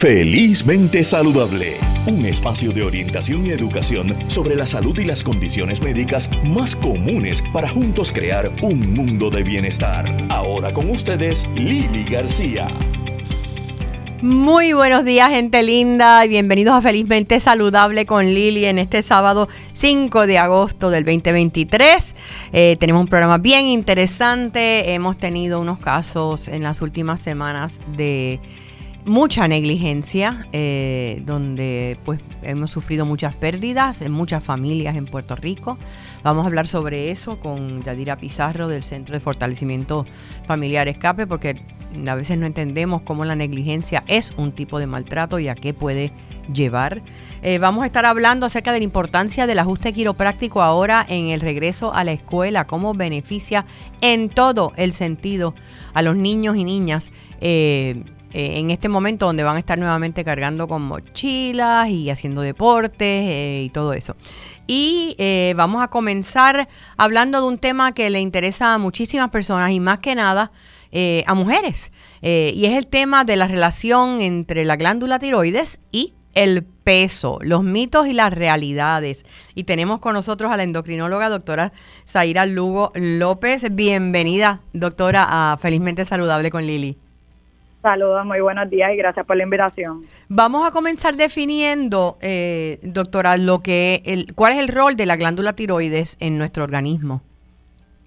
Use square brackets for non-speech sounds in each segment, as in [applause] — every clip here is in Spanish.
Felizmente Saludable, un espacio de orientación y educación sobre la salud y las condiciones médicas más comunes para juntos crear un mundo de bienestar. Ahora con ustedes, Lili García. Muy buenos días, gente linda, y bienvenidos a Felizmente Saludable con Lili en este sábado 5 de agosto del 2023. Eh, tenemos un programa bien interesante. Hemos tenido unos casos en las últimas semanas de mucha negligencia, eh, donde pues hemos sufrido muchas pérdidas en muchas familias en Puerto Rico. Vamos a hablar sobre eso con Yadira Pizarro del Centro de Fortalecimiento Familiar Escape, porque a veces no entendemos cómo la negligencia es un tipo de maltrato y a qué puede llevar. Eh, vamos a estar hablando acerca de la importancia del ajuste quiropráctico ahora en el regreso a la escuela, cómo beneficia en todo el sentido a los niños y niñas. Eh, eh, en este momento donde van a estar nuevamente cargando con mochilas y haciendo deportes eh, y todo eso. Y eh, vamos a comenzar hablando de un tema que le interesa a muchísimas personas y más que nada a mujeres. y es el tema de la relación entre la glándula tiroides y el peso, los mitos y las realidades. Y tenemos con nosotros a la endocrinóloga doctora Zaira Lugo López. Bienvenida, doctora, a Felizmente Saludable con Lili. Saludos, muy buenos días y gracias por la invitación. Vamos a comenzar definiendo, eh, doctora, lo que el, cuál es el rol de la glándula tiroides en nuestro organismo.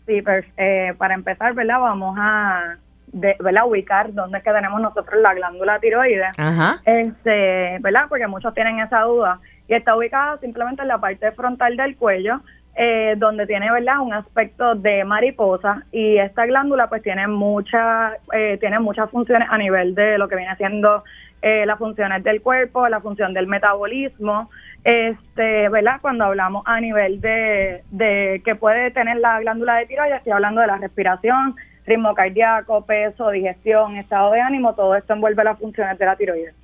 Sí, pues, eh, para empezar, ¿verdad? Vamos a de, ¿verdad? ubicar dónde es que tenemos nosotros la glándula tiroides. Ajá. Este, ¿verdad? Porque muchos tienen esa duda. Y está ubicada simplemente en la parte frontal del cuello, eh, donde tiene verdad un aspecto de mariposa y esta glándula pues tiene muchas eh, tiene muchas funciones a nivel de lo que viene siendo eh, las funciones del cuerpo la función del metabolismo. Este verdad cuando hablamos a nivel de, de que puede tener la glándula de tiroides estoy hablando de la respiración ritmo cardíaco peso digestión estado de ánimo todo esto envuelve las funciones de la tiroides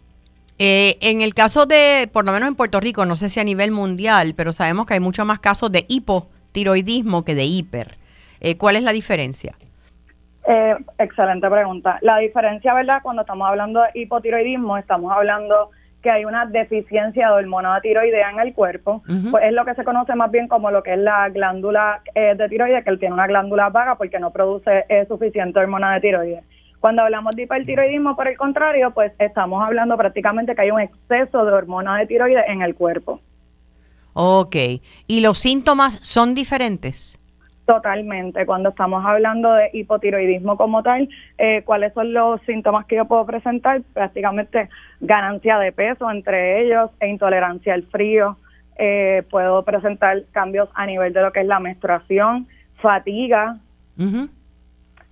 eh, en el caso de, por lo menos en Puerto Rico, no sé si a nivel mundial, pero sabemos que hay muchos más casos de hipotiroidismo que de hiper. Eh, ¿Cuál es la diferencia? Eh, excelente pregunta. La diferencia, ¿verdad? Cuando estamos hablando de hipotiroidismo, estamos hablando que hay una deficiencia de hormona tiroidea en el cuerpo, pues es lo que se conoce más bien como lo que es la glándula de tiroides, que él tiene una glándula vaga porque no produce suficiente hormona de tiroides. Cuando hablamos de hipertiroidismo, por el contrario, pues estamos hablando prácticamente que hay un exceso de hormona de tiroides en el cuerpo. Ok. ¿Y los síntomas son diferentes? Totalmente. Cuando estamos hablando de hipotiroidismo como tal, eh, ¿cuáles son los síntomas que yo puedo presentar? Prácticamente ganancia de peso entre ellos e intolerancia al frío. Eh, puedo presentar cambios a nivel de lo que es la menstruación, fatiga,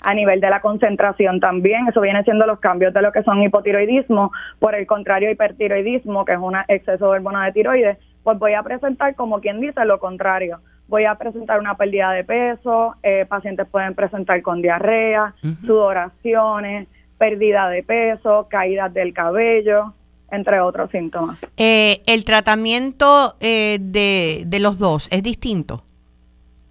a nivel de la concentración también. Eso viene siendo los cambios de lo que son hipotiroidismo. Por el contrario, hipertiroidismo, que es un exceso de hormona de tiroides, pues voy a presentar, como quien dice, lo contrario. Voy a presentar una pérdida de peso, eh, pacientes pueden presentar con diarrea, sudoraciones, pérdida de peso, caídas del cabello, entre otros síntomas. Eh, ¿El tratamiento eh, de, de los dos es distinto?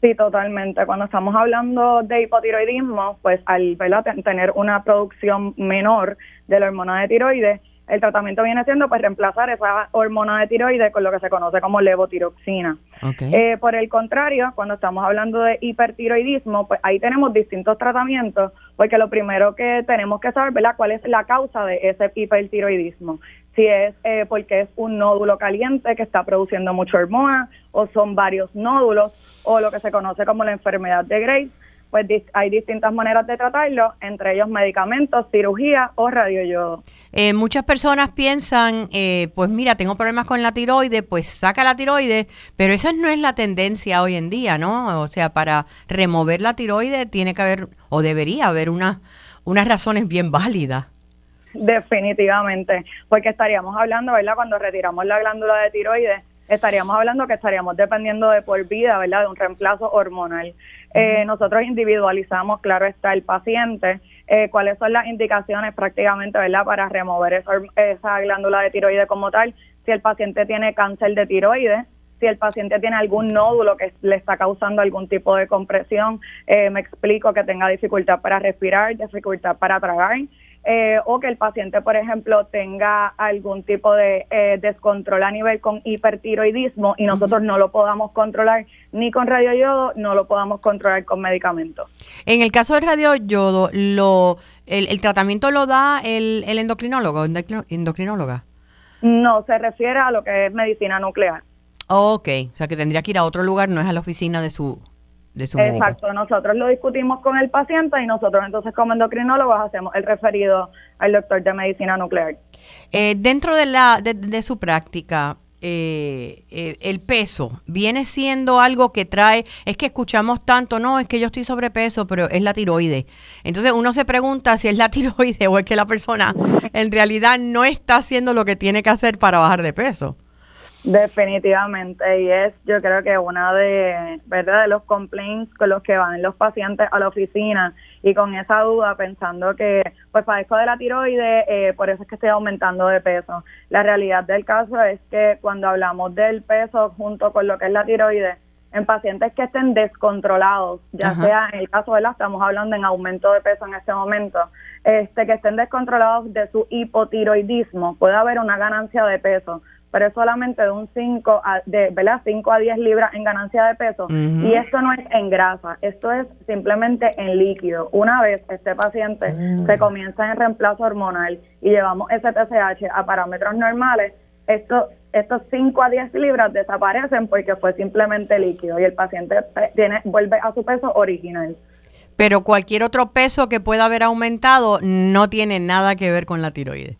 Sí, totalmente. Cuando estamos hablando de hipotiroidismo, pues al tener una producción menor de la hormona de tiroides, el tratamiento viene siendo pues reemplazar esa hormona de tiroides con lo que se conoce como levotiroxina. Eh, por el contrario, cuando estamos hablando de hipertiroidismo, pues ahí tenemos distintos tratamientos, porque lo primero que tenemos que saber, ¿verdad?, cuál es la causa de ese hipertiroidismo si es eh, porque es un nódulo caliente que está produciendo mucha hormona o son varios nódulos o lo que se conoce como la enfermedad de Graves, pues hay distintas maneras de tratarlo, entre ellos medicamentos, cirugía o radioyodo. Eh, muchas personas piensan, eh, pues mira, tengo problemas con la tiroides, pues saca la tiroides, pero esa no es la tendencia hoy en día, ¿no? O sea, para remover la tiroides tiene que haber, o debería haber una, unas razones bien válidas. Definitivamente, porque estaríamos hablando, ¿verdad? Cuando retiramos la glándula de tiroides, estaríamos hablando que estaríamos dependiendo de por vida, ¿verdad? De un reemplazo hormonal. Eh, nosotros individualizamos, claro está, el paciente, eh, cuáles son las indicaciones prácticamente, ¿verdad? Para remover esa, esa glándula de tiroides como tal. Si el paciente tiene cáncer de tiroides, si el paciente tiene algún nódulo que le está causando algún tipo de compresión, eh, me explico que tenga dificultad para respirar, dificultad para tragar, eh, o que el paciente, por ejemplo, tenga algún tipo de eh, descontrol a nivel con hipertiroidismo y nosotros no lo podamos controlar ni con radioyodo, no lo podamos controlar con medicamentos. En el caso del radioyodo, lo, el, tratamiento lo da el, el endocrinólogo, endocrinóloga. No, se refiere a lo que es medicina nuclear. Ok, o sea que tendría que ir a otro lugar, no es a la oficina de su Exacto, nosotros lo discutimos con el paciente y nosotros entonces como endocrinólogos hacemos el referido al doctor de medicina nuclear. Eh, dentro de, la, de, su práctica, eh, eh, el peso viene siendo algo que trae, es que escuchamos tanto, no, es que yo estoy sobrepeso, pero es la tiroide. Entonces uno se pregunta si es la [laughs] tiroide o es que la persona en realidad no está haciendo lo que tiene que hacer para bajar de peso. Definitivamente, y es yo creo que una de, ¿verdad? de los complaints con los que van los pacientes a la oficina y con esa duda pensando que pues padezco de la tiroides, eh, por eso es que estoy aumentando de peso. La realidad del caso es que cuando hablamos del peso junto con lo que es la tiroides, en pacientes que estén descontrolados, ya sea en el caso de la, estamos hablando en aumento de peso en este momento, este que estén descontrolados de su hipotiroidismo, puede haber una ganancia de peso pero es solamente de un 5 a, de, ¿verdad? 5 a 10 libras en ganancia de peso. Y esto no es en grasa, esto es simplemente en líquido. Una vez este paciente se comienza en reemplazo hormonal y llevamos ese TSH a parámetros normales, esto, estos 5 a 10 libras desaparecen porque fue simplemente líquido y el paciente tiene, vuelve a su peso original. Pero cualquier otro peso que pueda haber aumentado no tiene nada que ver con la tiroides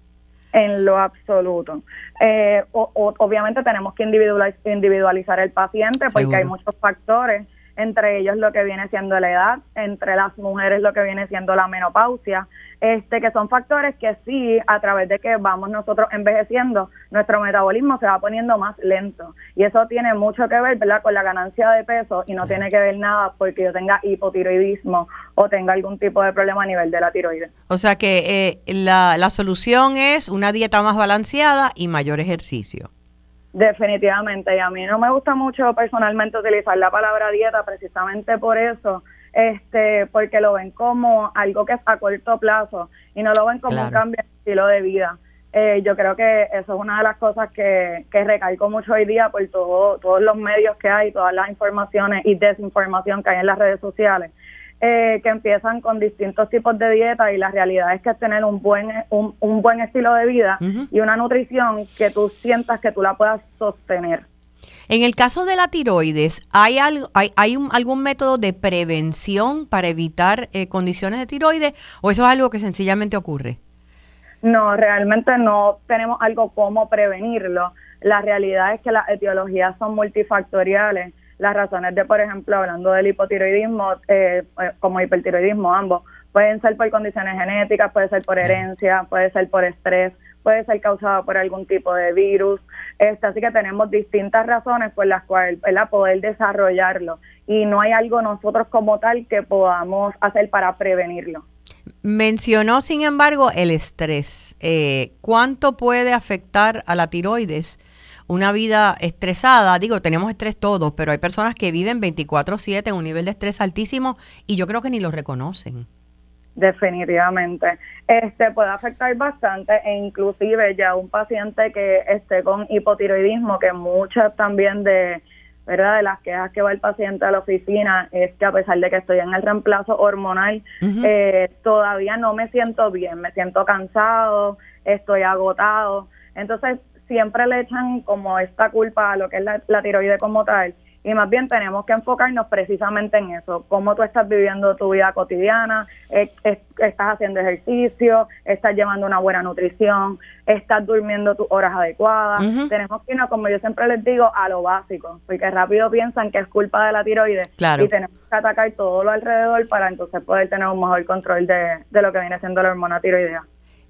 en lo absoluto. Eh, obviamente tenemos que individualizar, el paciente porque hay muchos factores, entre ellos lo que viene siendo la edad, entre las mujeres lo que viene siendo la menopausia, este que son factores que sí, a través de que vamos nosotros envejeciendo, nuestro metabolismo se va poniendo más lento. Y eso tiene mucho que ver, ¿verdad?, con la ganancia de peso y no tiene que ver nada porque yo tenga hipotiroidismo o tenga algún tipo de problema a nivel de la tiroides. O sea que eh, la, la solución es una dieta más balanceada y mayor ejercicio. Definitivamente, y a mí no me gusta mucho personalmente utilizar la palabra dieta precisamente por eso, este, porque lo ven como algo que es a corto plazo y no lo ven como un cambio de estilo de vida. Eh, yo creo que eso es una de las cosas que, que recalco mucho hoy día por todo, todos los medios que hay, todas las informaciones y desinformación que hay en las redes sociales. Eh, que empiezan con distintos tipos de dieta y la realidad es que es tener un buen, un, un buen estilo de vida y una nutrición que tú sientas que tú la puedas sostener. En el caso de la tiroides, ¿hay, algo, hay, hay algún método de prevención para evitar eh, condiciones de tiroides o eso es algo que sencillamente ocurre? No, realmente no tenemos algo como prevenirlo. La realidad es que las etiologías son multifactoriales las razones de, por ejemplo, hablando del hipotiroidismo, eh, eh, como hipertiroidismo, ambos, pueden ser por condiciones genéticas, puede ser por herencia, puede ser por estrés, puede ser causado por algún tipo de virus. Este, así que tenemos distintas razones por las cuales ¿verdad? poder desarrollarlo y no hay algo nosotros como tal que podamos hacer para prevenirlo. Mencionó, sin embargo, el estrés. Eh, ¿Cuánto puede afectar a la tiroides una vida estresada, digo, tenemos estrés todos, pero hay personas que viven 24/7 en un nivel de estrés altísimo y yo creo que ni lo reconocen. Definitivamente. Este puede afectar bastante e inclusive ya un paciente que esté con hipotiroidismo, que muchas también de, ¿verdad? de las quejas que va el paciente a la oficina es que a pesar de que estoy en el reemplazo hormonal, eh, todavía no me siento bien, me siento cansado, estoy agotado. Entonces, siempre le echan como esta culpa a lo que es la, tiroide como tal. Y más bien tenemos que enfocarnos precisamente en eso, cómo tú estás viviendo tu vida cotidiana, estás haciendo ejercicio, estás llevando una buena nutrición, estás durmiendo tus horas adecuadas. Tenemos que irnos, como yo siempre les digo, a lo básico, porque rápido piensan que es culpa de la tiroides y tenemos que atacar todo lo alrededor para entonces poder tener un mejor control de, de lo que viene siendo la hormona tiroidea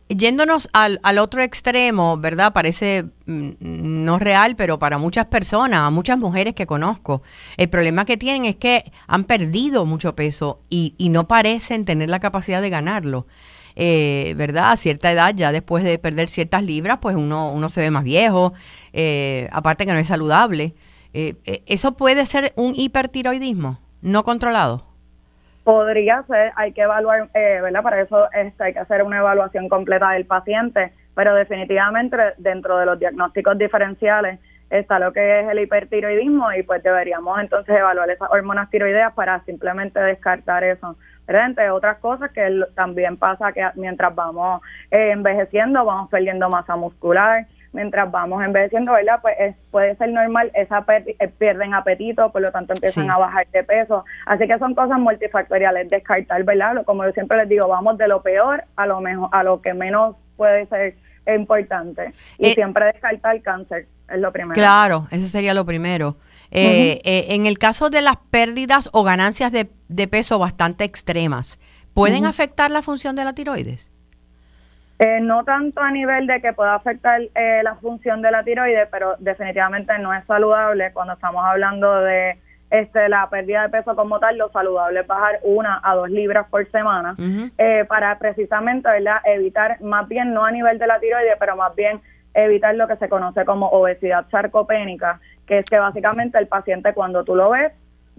yéndonos al, al, otro extremo, ¿verdad? Parece mm, no real, pero para muchas personas, a muchas mujeres que conozco, el problema que tienen es que han perdido mucho peso y, y no parecen tener la capacidad de ganarlo. Eh, ¿Verdad? A cierta edad, ya después de perder ciertas libras, pues uno, uno se ve más viejo, eh, aparte que no es saludable. Eh, ¿Eso puede ser un hipertiroidismo no controlado? Podría ser, hay que evaluar, eh, ¿verdad? Para eso este, hay que hacer una evaluación completa del paciente, pero definitivamente dentro de los diagnósticos diferenciales está lo que es el hipertiroidismo y pues deberíamos entonces evaluar esas hormonas tiroideas para simplemente descartar eso. Pero entre otras cosas que también pasa que mientras vamos eh, envejeciendo vamos perdiendo masa muscular, mientras vamos envejeciendo, ¿verdad? Pues puede ser normal, esa eh, pierden apetito, por lo tanto empiezan a bajar de peso. Así que son cosas multifactoriales, descartar, ¿verdad? Como yo siempre les digo, vamos de lo peor a lo mejor, a lo que menos puede ser importante. Y eh, siempre descartar el cáncer, es lo primero. Claro, eso sería lo primero. Eh, en el caso de las pérdidas o ganancias de, peso bastante extremas, ¿pueden afectar la función de la tiroides? Eh, no tanto a nivel de que pueda afectar eh, la función de la tiroides, pero definitivamente no es saludable. Cuando estamos hablando de este la pérdida de peso como tal, lo saludable es bajar una a dos libras por semana eh, para precisamente ¿verdad? evitar, más bien no a nivel de la tiroides, pero más bien evitar lo que se conoce como obesidad sarcopénica, que es que básicamente el paciente cuando tú lo ves,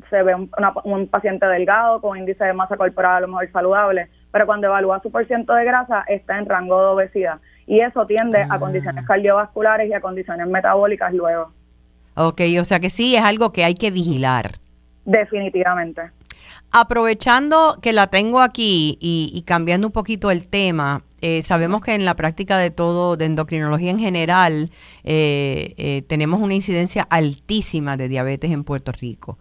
se ve un, un paciente delgado con índice de masa corporal a lo mejor saludable, pero cuando evalúa su porciento de grasa está en rango de obesidad y eso tiende a condiciones ah. cardiovasculares y a condiciones metabólicas luego. Ok, o sea que sí es algo que hay que vigilar. Definitivamente. Aprovechando que la tengo aquí y, cambiando un poquito el tema, eh, sabemos que en la práctica de todo, de endocrinología en general, eh, eh, tenemos una incidencia altísima de diabetes en Puerto Rico.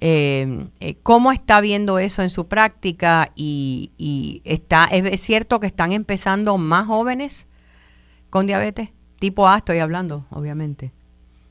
Eh, eh, ¿Cómo está viendo eso en su práctica? Y, está es cierto que están empezando más jóvenes con diabetes, tipo A estoy hablando, obviamente.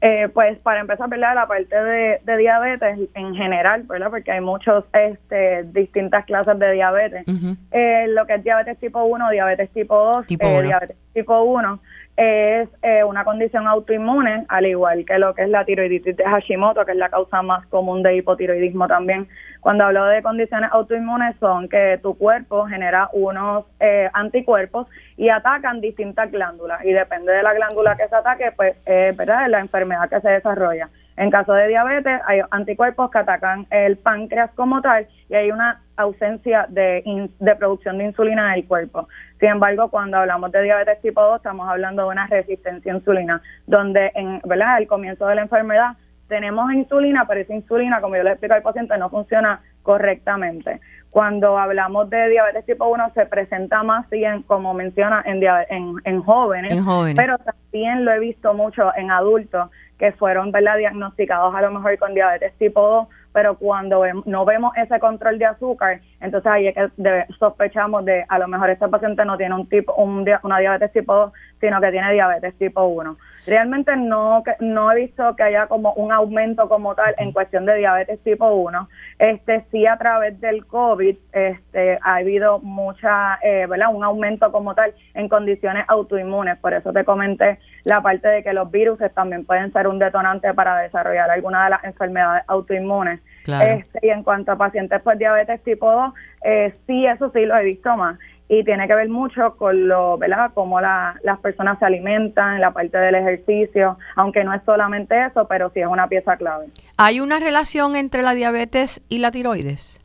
Eh, pues para empezar, ¿verdad? La parte de, diabetes en general, ¿verdad? Porque hay muchos, este, distintas clases de diabetes. Eh, lo que es diabetes tipo 1, diabetes tipo 2, diabetes tipo 1 es eh, una condición autoinmune, al igual que lo que es la tiroiditis de Hashimoto, que es la causa más común de hipotiroidismo también. Cuando hablo de condiciones autoinmunes son que tu cuerpo genera unos eh, anticuerpos y atacan distintas glándulas y depende de la glándula que se ataque, pues eh, ¿verdad? es la enfermedad que se desarrolla. En caso de diabetes, hay anticuerpos que atacan el páncreas como tal y hay una ausencia de, de producción de insulina en el cuerpo. Sin embargo, cuando hablamos de diabetes tipo 2, estamos hablando de una resistencia a insulina, donde en ¿verdad? al comienzo de la enfermedad tenemos insulina, pero esa insulina, como yo le explico al paciente, no funciona correctamente. Cuando hablamos de diabetes tipo 1 se presenta más bien, como menciona, en, en, en, jóvenes, pero también lo he visto mucho en adultos que fueron ¿verdad? diagnosticados a lo mejor con diabetes tipo 2, pero cuando no vemos ese control de azúcar, entonces ahí es que sospechamos de a lo mejor este paciente no tiene un tipo un, una diabetes tipo 2, sino que tiene diabetes tipo 1. Realmente no no he visto que haya como un aumento como tal en cuestión de diabetes tipo 1. Este sí a través del COVID este ha habido mucha eh, ¿verdad? un aumento como tal en condiciones autoinmunes, por eso te comenté la parte de que los virus también pueden ser un detonante para desarrollar alguna de las enfermedades autoinmunes. Este, y en cuanto a pacientes por diabetes tipo 2, eh, sí, eso sí lo he visto más y tiene que ver mucho con lo, ¿verdad? Cómo la, las personas se alimentan, la parte del ejercicio, aunque no es solamente eso, pero sí es una pieza clave. ¿Hay una relación entre la diabetes y la tiroides?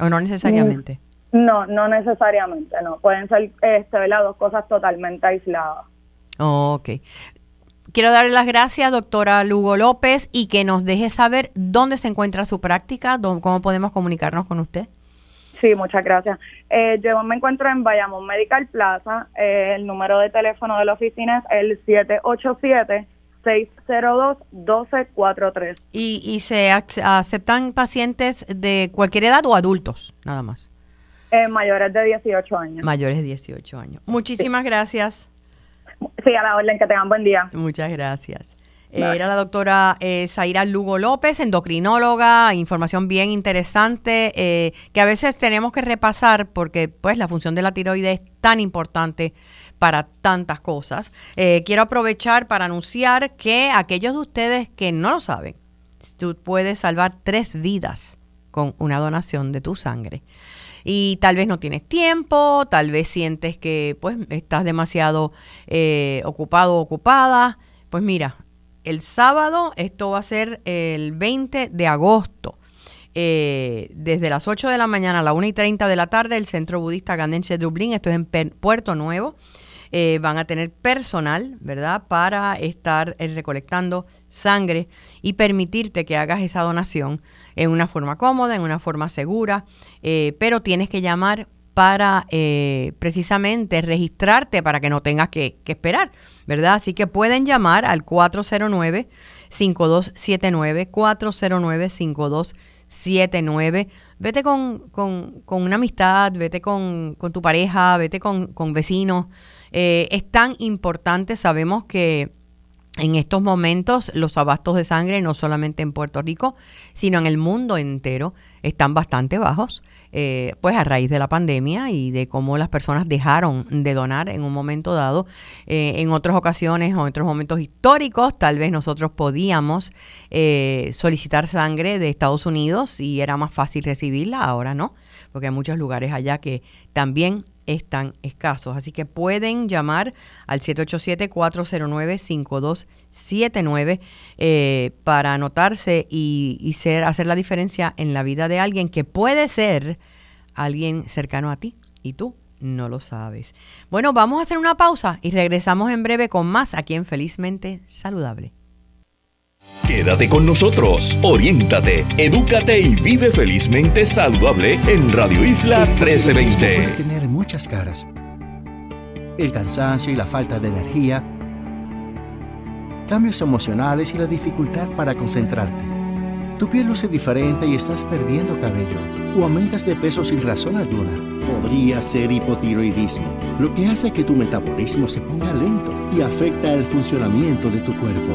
¿O no necesariamente? Mm, no, no necesariamente, no. Pueden ser este, ¿verdad? dos cosas totalmente aisladas. ok. Quiero darle las gracias, doctora Lugo López, y que nos deje saber dónde se encuentra su práctica, cómo podemos comunicarnos con usted. Sí, muchas gracias. Eh, yo me encuentro en Bayamón Medical Plaza. Eh, el número de teléfono de la oficina es el 787-602-1243. ¿Y, ¿Y se aceptan pacientes de cualquier edad o adultos, nada más? Eh, mayores de 18 años. Mayores de 18 años. Muchísimas gracias. Sí, a la orden, que tengan buen día. Muchas gracias. Era la doctora eh, Zaira Lugo López, endocrinóloga, información bien interesante eh, que a veces tenemos que repasar porque pues la función de la tiroides es tan importante para tantas cosas. Eh, quiero aprovechar para anunciar que aquellos de ustedes que no lo saben, tú puedes salvar tres vidas con una donación de tu sangre y tal vez no tienes tiempo, tal vez sientes que pues estás demasiado eh, ocupado o ocupada, pues mira, el sábado, esto va a ser el 20 de agosto. eh, desde las 8 de la mañana a la 1 y 30 de la tarde, el Centro Budista Gandense de Dublín, esto es en Puerto Nuevo, eh, van a tener personal, ¿verdad?, para estar eh, recolectando sangre y permitirte que hagas esa donación en una forma cómoda, en una forma segura, pero tienes que llamar para precisamente registrarte para que no tengas que, esperar, ¿verdad? Así que pueden llamar al 409-5279, 409-5279. 79. Vete con, con, con una amistad, vete con, con, tu pareja, vete con, con vecinos. Eh, es tan importante, sabemos que en estos momentos los abastos de sangre, no solamente en Puerto Rico, sino en el mundo entero, están bastante bajos, eh, pues a raíz de la pandemia y de cómo las personas dejaron de donar en un momento dado. Eh, en otras ocasiones o en otros momentos históricos, tal vez nosotros podíamos eh, solicitar sangre de Estados Unidos y era más fácil recibirla, ahora no, porque hay muchos lugares allá que también están escasos. Así que pueden llamar al 787-409-5279 eh, para anotarse y, ser, hacer la diferencia en la vida de alguien que puede ser alguien cercano a ti y tú no lo sabes. Bueno, vamos a hacer una pausa y regresamos en breve con más aquí en Felizmente Saludable. Quédate con nosotros, oriéntate, edúcate y vive felizmente saludable en Radio Isla 1320. Caras. El cansancio y la falta de energía, cambios emocionales y la dificultad para concentrarte. Tu piel luce diferente y estás perdiendo cabello o aumentas de peso sin razón alguna. Podría ser hipotiroidismo, lo que hace que tu metabolismo se ponga lento y afecta el funcionamiento de tu cuerpo.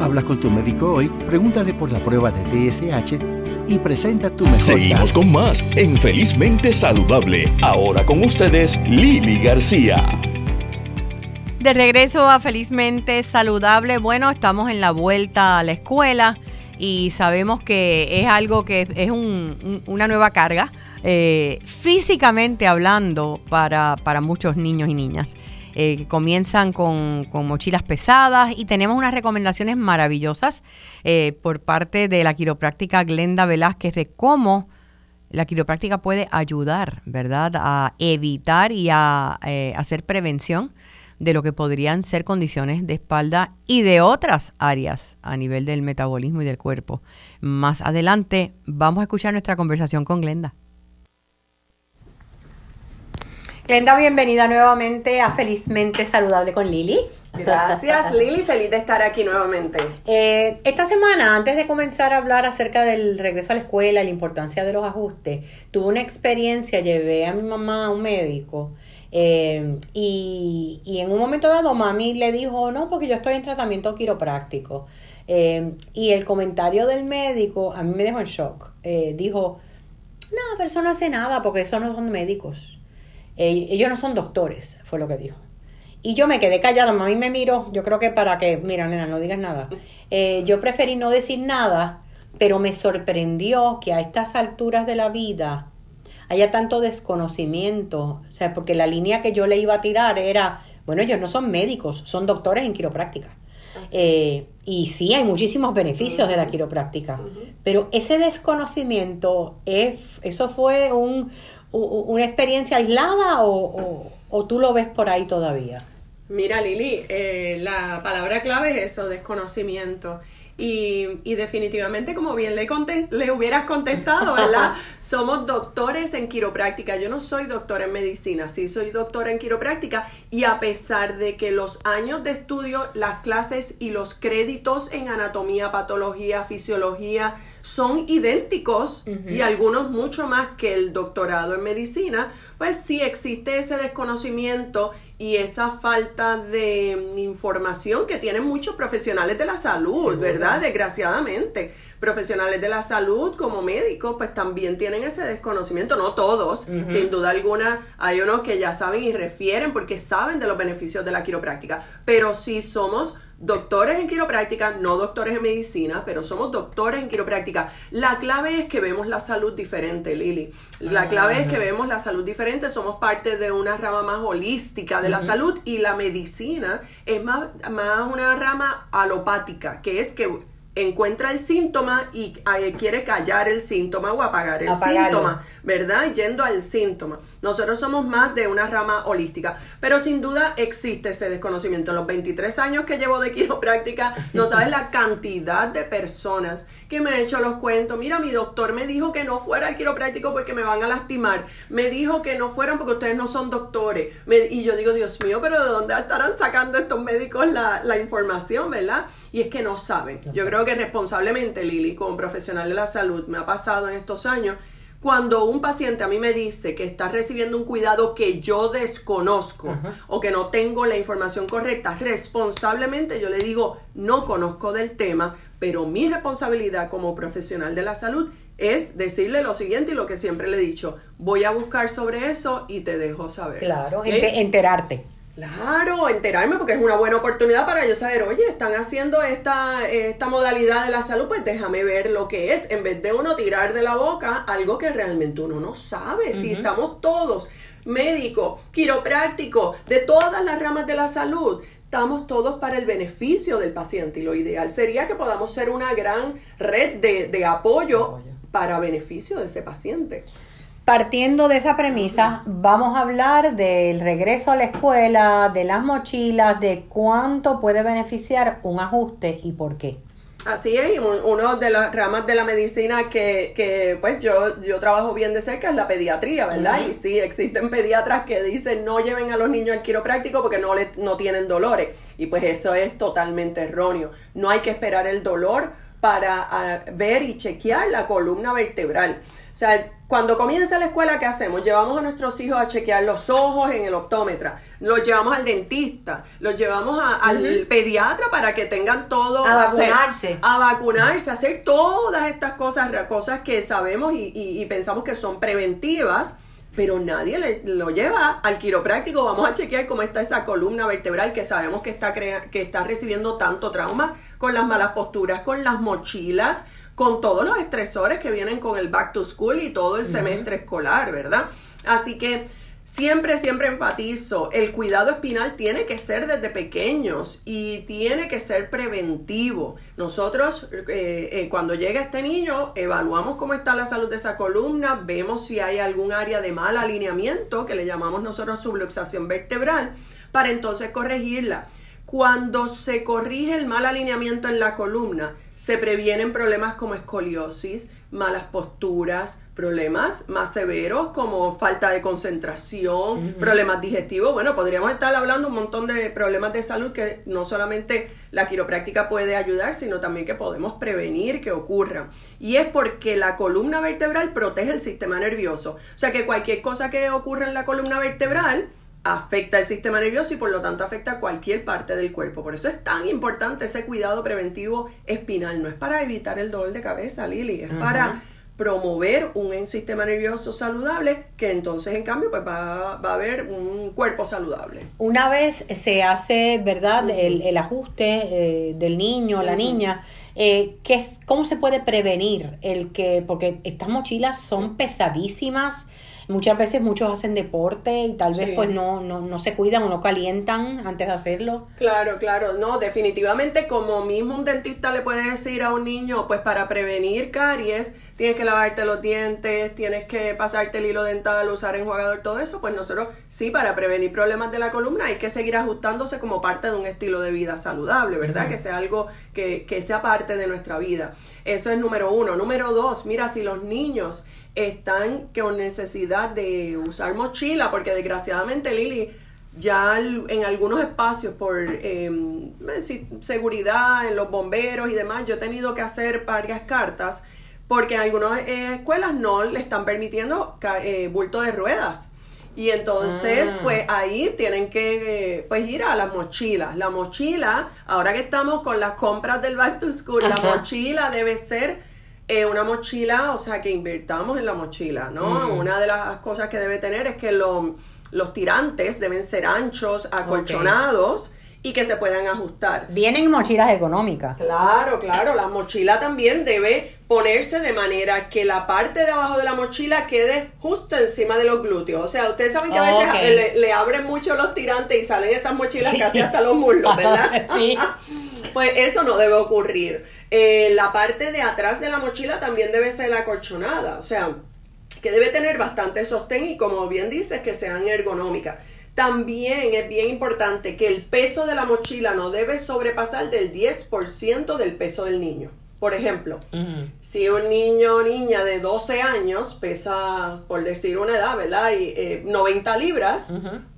Habla con tu médico hoy, pregúntale por la prueba de TSH y presenta tu mejor. Seguimos con más en Felizmente Saludable. Ahora con ustedes, Lili García. De regreso a Felizmente Saludable. Bueno, estamos en la vuelta a la escuela y sabemos que es algo que es una nueva carga, eh, físicamente hablando, para, para muchos niños y niñas. Eh, comienzan con, mochilas pesadas y tenemos unas recomendaciones maravillosas eh, por parte de la quiropráctica Glenda Velázquez de cómo la quiropráctica puede ayudar, ¿verdad?, a evitar y a eh, hacer prevención de lo que podrían ser condiciones de espalda y de otras áreas a nivel del metabolismo y del cuerpo. Más adelante vamos a escuchar nuestra conversación con Glenda. Glenda, bienvenida nuevamente a Felizmente Saludable con Lili. Gracias [laughs] Lili, feliz de estar aquí nuevamente. Eh, esta semana, antes de comenzar a hablar acerca del regreso a la escuela, la importancia de los ajustes, tuve una experiencia, llevé a mi mamá a un médico eh, y, en un momento dado mami le dijo, no, porque yo estoy en tratamiento quiropráctico. Eh, y el comentario del médico a mí me dejó en shock. dijo, no, pero eso no hace nada porque eso no son médicos ellos no son doctores, fue lo que dijo. Y yo me quedé callada, mí me miró, yo creo que para que, mira, nena, no digas nada. Eh, yo preferí no decir nada, pero me sorprendió que a estas alturas de la vida haya tanto desconocimiento, o sea, porque la línea que yo le iba a tirar era, bueno, ellos no son médicos, son doctores en quiropráctica. Eh, y sí, hay muchísimos beneficios de la quiropráctica, pero ese desconocimiento, es, eso fue un, una experiencia aislada o, o, tú lo ves por ahí todavía? Mira, Lili, eh, la palabra clave es eso, desconocimiento. Y, y, definitivamente, como bien le, le hubieras contestado, ¿verdad? [laughs] Somos doctores en quiropráctica. Yo no soy doctor en medicina, sí soy doctora en quiropráctica. Y a pesar de que los años de estudio, las clases y los créditos en anatomía, patología, fisiología, son idénticos y algunos mucho más que el doctorado en medicina, pues sí existe ese desconocimiento y esa falta de información que tienen muchos profesionales de la salud, ¿verdad? Desgraciadamente. Profesionales de la salud como médicos, pues también tienen ese desconocimiento, no todos, sin duda alguna, hay unos que ya saben y refieren porque saben de los beneficios de la quiropráctica, pero si somos doctores en quiropráctica, no doctores en medicina, pero somos doctores en quiropráctica. La clave es que vemos la salud diferente, Lili. La clave es que vemos la salud diferente, somos parte de una rama más holística de la salud y la medicina es más, más una rama alopática, que es que encuentra el síntoma y eh, quiere callar el síntoma o apagar el Apagarlo. síntoma, ¿verdad? Yendo al síntoma. Nosotros somos más de una rama holística, pero sin duda existe ese desconocimiento. En los 23 años que llevo de quiropráctica, no sabes la cantidad de personas que me han hecho los cuentos. Mira, mi doctor me dijo que no fuera al quiropráctico porque me van a lastimar. Me dijo que no fueran porque ustedes no son doctores. Me- y yo digo, Dios mío, pero ¿de dónde estarán sacando estos médicos la, la información, verdad? Y es que no saben. Yo creo que responsablemente, Lili, como profesional de la salud, me ha pasado en estos años cuando un paciente a mí me dice que está recibiendo un cuidado que yo desconozco o que no tengo la información correcta, responsablemente yo le digo, no conozco del tema, pero mi responsabilidad como profesional de la salud es decirle lo siguiente y lo que siempre le he dicho, voy a buscar sobre eso y te dejo saber. Claro, enterarte. Claro, enterarme porque es una buena oportunidad para yo saber, oye, están haciendo esta, esta modalidad de la salud, pues déjame ver lo que es, en vez de uno tirar de la boca algo que realmente uno no sabe. Si estamos todos, médicos, quiroprácticos, de todas las ramas de la salud, estamos todos para el beneficio del paciente y lo ideal sería que podamos ser una gran red de, de apoyo para beneficio de ese paciente. Partiendo de esa premisa, vamos a hablar del regreso a la escuela, de las mochilas, de cuánto puede beneficiar un ajuste y por qué. Así es, y un- uno de las ramas de la medicina que, que, pues yo, yo trabajo bien de cerca es la pediatría, ¿verdad? Y sí, existen pediatras que dicen no lleven a los niños al quiropráctico porque no, le, no tienen dolores. Y pues eso es totalmente erróneo. No hay que esperar el dolor para ah, ver y chequear la columna vertebral. O sea, cuando comienza la escuela, ¿qué hacemos? Llevamos a nuestros hijos a chequear los ojos en el optómetra, los llevamos al dentista, los llevamos a- al pediatra para que tengan todo A vacunarse. a vacunarse, hacer todas estas cosas, cosas que sabemos y, y- y pensamos que son preventivas, pero nadie le- lo lleva al quiropráctico. Vamos a chequear cómo está esa columna vertebral que sabemos que está, crea- que está recibiendo tanto trauma con las malas posturas, con las mochilas, con todos los estresores que vienen con el back to school y todo el semestre escolar, ¿verdad? Así que siempre, siempre enfatizo, el cuidado espinal tiene que ser desde pequeños y tiene que ser preventivo. Nosotros, eh, eh, cuando llega este niño, evaluamos cómo está la salud de esa columna, vemos si hay algún área de mal alineamiento, que le llamamos nosotros subluxación vertebral, para entonces corregirla. Cuando se corrige el mal alineamiento en la columna, se previenen problemas como escoliosis, malas posturas, problemas más severos como falta de concentración, problemas digestivos. Bueno, podríamos estar hablando un montón de problemas de salud que no solamente la quiropráctica puede ayudar, sino también que podemos prevenir que ocurran. Y es porque la columna vertebral protege el sistema nervioso. O sea que cualquier cosa que ocurra en la columna vertebral afecta el sistema nervioso y por lo tanto afecta cualquier parte del cuerpo. Por eso es tan importante ese cuidado preventivo espinal. No es para evitar el dolor de cabeza, Lili, es para promover un sistema nervioso saludable que entonces en cambio pues va, va a haber un cuerpo saludable. Una vez se hace, ¿verdad?, el, el ajuste eh, del niño, la niña, eh, ¿qué es, ¿cómo se puede prevenir el que, porque estas mochilas son pesadísimas, muchas veces muchos hacen deporte y tal vez Sí. pues no, no, no se cuidan o no calientan antes de hacerlo? Claro, claro, no, definitivamente como mismo un dentista le puede decir a un niño, pues para prevenir caries, tienes que lavarte los dientes, tienes que pasarte el hilo dental, usar enjuagador, todo eso, pues nosotros sí, para prevenir problemas de la columna hay que seguir ajustándose como parte de un estilo de vida saludable, ¿verdad? Que sea algo que, que sea parte de nuestra vida. Eso es número uno. Número dos, mira, si los niños están con necesidad de usar mochila, porque desgraciadamente Lili, ya en algunos espacios por eh, si- seguridad, en los bomberos y demás, yo he tenido que hacer varias cartas porque en algunas eh, escuelas no le están permitiendo eh, bulto de ruedas. Y entonces, Ah. pues ahí tienen que eh, pues ir a las mochilas. La mochila, ahora que estamos con las compras del Back to School, la mochila debe ser eh, una mochila, o sea, que invirtamos en la mochila, ¿no? Una de las cosas que debe tener es que lo- los tirantes deben ser anchos, acolchonados y que se puedan ajustar. Vienen mochilas ergonómicas. Claro, claro, la mochila también debe ponerse de manera que la parte de abajo de la mochila quede justo encima de los glúteos. O sea, ustedes saben que a veces le, le abren mucho los tirantes y salen esas mochilas casi hasta los muslos, ¿verdad? [laughs] Sí. [laughs] Pues eso no debe ocurrir. Eh, la parte de atrás de la mochila también debe ser acolchonada, o sea, que debe tener bastante sostén y como bien dices, que sean ergonómicas. También es bien importante que el peso de la mochila no debe sobrepasar del 10% del peso del niño. Por ejemplo, si un niño o niña de 12 años pesa, por decir una edad, ¿verdad? Y, 90 eh, libras,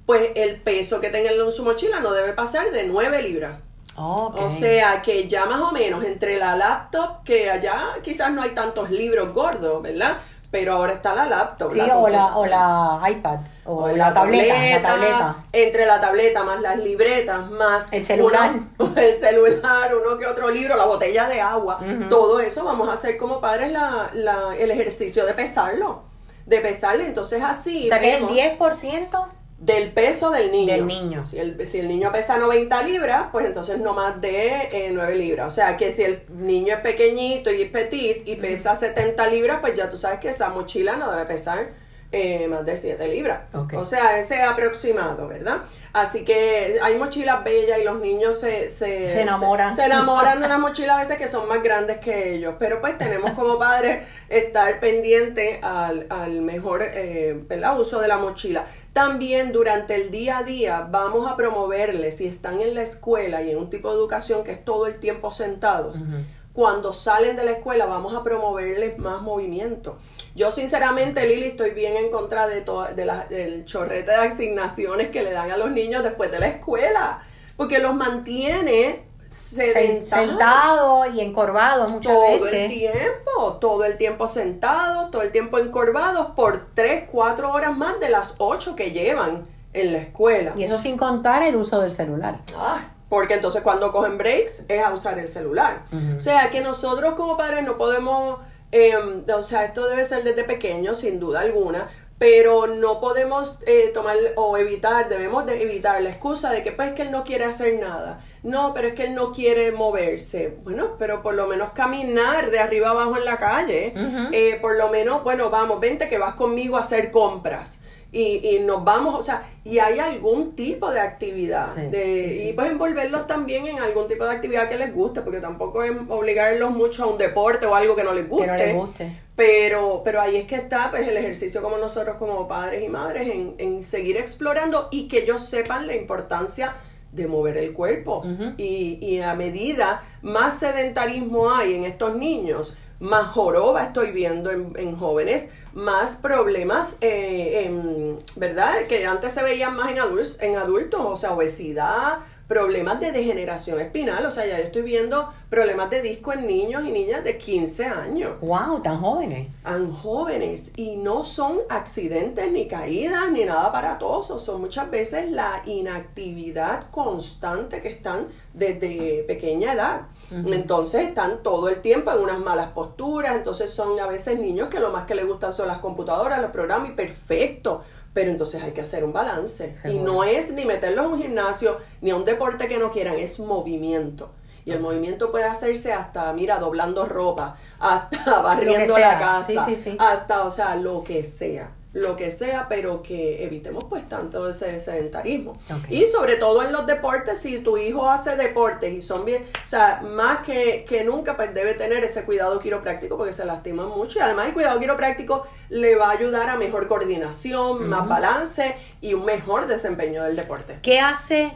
pues el peso que tenga en su mochila no debe pasar de 9 libras. O sea que ya más o menos entre la laptop, que allá quizás no hay tantos libros gordos, ¿verdad? pero ahora está la laptop. Sí, o, la, o la iPad, o, la, tableta, tableta, Entre la tableta, más las libretas, más... El celular. [laughs] el celular, uno que otro libro, la botella de agua, todo eso vamos a hacer como padres la, la, el ejercicio de pesarlo, de pesarlo, entonces así... O sea que el 10%... Del peso del niño. Del niño. Si el, si el niño pesa 90 libras, pues entonces no más de eh, 9 libras. O sea que si el niño es pequeñito y es petit y pesa 70 libras, pues ya tú sabes que esa mochila no debe pesar eh, más de 7 libras. O sea, ese aproximado, ¿verdad? Así que hay mochilas bellas y los niños se, se, enamoran. Se, enamoran de unas mochilas a veces que son más grandes que ellos. Pero pues tenemos como padres estar pendiente al, al mejor eh, uso de la mochila. También durante el día a día vamos a promoverles, si están en la escuela y en un tipo de educación que es todo el tiempo sentados, cuando salen de la escuela vamos a promoverles más movimiento. Yo sinceramente, Lili, estoy bien en contra de, todo, de la, del chorrete de asignaciones que le dan a los niños después de la escuela, porque los mantiene sentado y encorvado muchas todo veces. Todo el tiempo, todo el tiempo sentados, todo el tiempo encorvados por 3, 4 horas más de las 8 que llevan en la escuela. Y eso sin contar el uso del celular. Ah, porque entonces cuando cogen breaks es a usar el celular. O sea que nosotros como padres no podemos Em, o sea, esto debe ser desde pequeño, sin duda alguna, pero no podemos eh, tomar o evitar, debemos de evitar la excusa de que pues que él no quiere hacer nada. No, pero es que él no quiere moverse. Bueno, pero por lo menos caminar de arriba abajo en la calle. Eh, por lo menos, bueno, vamos, vente que vas conmigo a hacer compras y, y, nos vamos, o sea, y hay algún tipo de actividad. de, Y pues envolverlos también en algún tipo de actividad que les guste, porque tampoco es obligarlos mucho a un deporte o algo que no les guste. Que no les guste. Pero, pero ahí es que está pues el ejercicio como nosotros como padres y madres en, en seguir explorando y que ellos sepan la importancia de mover el cuerpo. y, y a medida más sedentarismo hay en estos niños, más joroba estoy viendo en, en jóvenes, más problemas, eh, ¿verdad? Que antes se veían más en adultos, en adultos, o sea, obesidad, problemas de degeneración espinal, o sea, ya yo estoy viendo problemas de disco en niños y niñas de 15 años. ¡Wow! Tan jóvenes. Tan jóvenes. Y no son accidentes ni caídas ni nada aparatoso, son muchas veces la inactividad constante que están desde pequeña edad. Entonces están todo el tiempo en unas malas posturas, entonces son a veces niños que lo más que les gustan son las computadoras, los programas y perfecto. Pero entonces hay que hacer un balance. Y no es ni meterlos en un gimnasio, ni a un deporte que no quieran, es movimiento. Y el movimiento puede hacerse hasta, mira, doblando ropa, hasta [laughs] barriendo la casa, hasta, o sea, lo que sea lo que sea, pero que evitemos pues tanto ese sedentarismo. Y sobre todo en los deportes, si tu hijo hace deportes y son bien, o sea, más que, que nunca pues debe tener ese cuidado quiropráctico porque se lastima mucho y además el cuidado quiropráctico le va a ayudar a mejor coordinación, más balance y un mejor desempeño del deporte. ¿Qué hace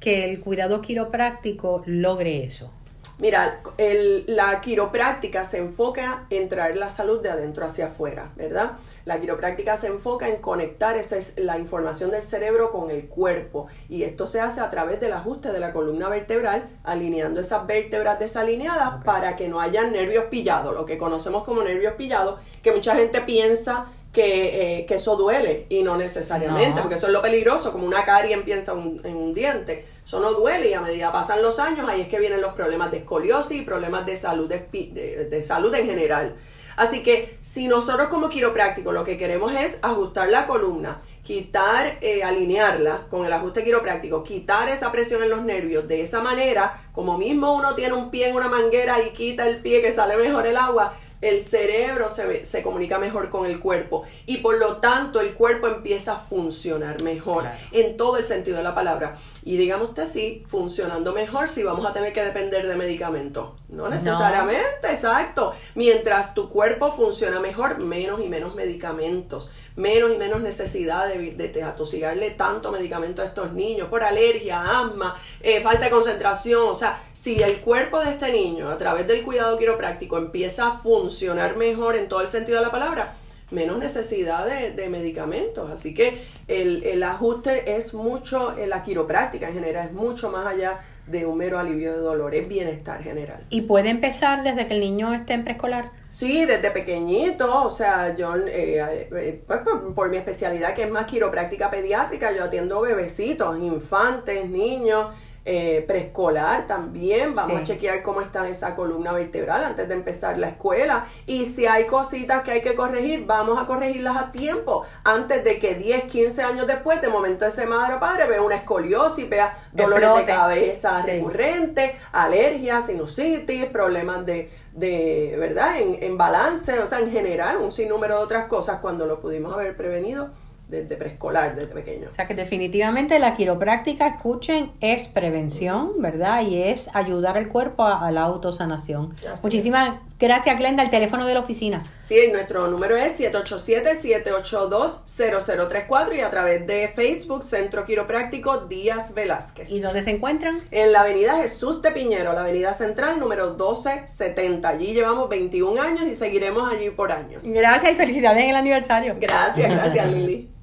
que el cuidado quiropráctico logre eso? Mira, el, la quiropráctica se enfoca en traer la salud de adentro hacia afuera, ¿verdad? La quiropráctica se enfoca en conectar esa es la información del cerebro con el cuerpo y esto se hace a través del ajuste de la columna vertebral, alineando esas vértebras desalineadas para que no haya nervios pillados, lo que conocemos como nervios pillados, que mucha gente piensa que, eh, eso duele y no necesariamente, porque eso es lo peligroso, como una carie empieza en un diente. Eso no duele y a medida pasan los años, ahí es que vienen los problemas de escoliosis y problemas de salud, de salud en general. Así que si nosotros como quiropráctico lo que queremos es ajustar la columna, quitar, eh, alinearla con el ajuste quiropráctico, quitar esa presión en los nervios, de esa manera, como mismo uno tiene un pie en una manguera y quita el pie que sale mejor el agua, el cerebro se, se comunica mejor con el cuerpo y por lo tanto el cuerpo empieza a funcionar mejor en todo el sentido de la palabra. Y digamos usted así, funcionando mejor si vamos a tener que depender de medicamentos. No necesariamente, exacto. Mientras tu cuerpo funciona mejor, menos y menos medicamentos, menos y menos necesidad de, de, atosigarle tanto medicamento a estos niños por alergia, asma, eh, falta de concentración. O sea, si el cuerpo de este niño a través del cuidado quiropráctico empieza a funcionar mejor en todo el sentido de la palabra, menos necesidad de, medicamentos. Así que el, ajuste es mucho, la quiropráctica en general es mucho más allá de un mero alivio de dolor, es bienestar general. ¿Y puede empezar desde que el niño esté en preescolar? Sí, desde pequeñito, o sea, yo, eh, eh, pues, por, mi especialidad que es más quiropráctica pediátrica, yo atiendo bebecitos, infantes, niños, eh, preescolar también. Vamos a chequear cómo está esa columna vertebral antes de empezar la escuela. Y si hay cositas que hay que corregir, vamos a corregirlas a tiempo. Antes de que 10, 15 años después, de momento ese madre o padre vea una escoliosis, vea dolores de cabeza recurrentes, alergias, sinusitis, problemas de, de ¿verdad? En, en balance, o sea, en general, un sinnúmero de otras cosas cuando lo pudimos haber prevenido desde preescolar, desde pequeño. O sea que definitivamente la quiropráctica, escuchen, es prevención, ¿verdad? Y es ayudar al cuerpo a, la autosanación. Muchísimas gracias, Glenda. El teléfono de la oficina. Sí, nuestro número es 787-782-0034 y a través de Facebook, Centro Quiropráctico Díaz Velázquez. ¿Y dónde se encuentran? En la avenida Jesús de Piñero, la avenida central, número 1270. Allí llevamos 21 años y seguiremos allí por años. Gracias y felicidades en el aniversario. Gracias, gracias Lili. [laughs]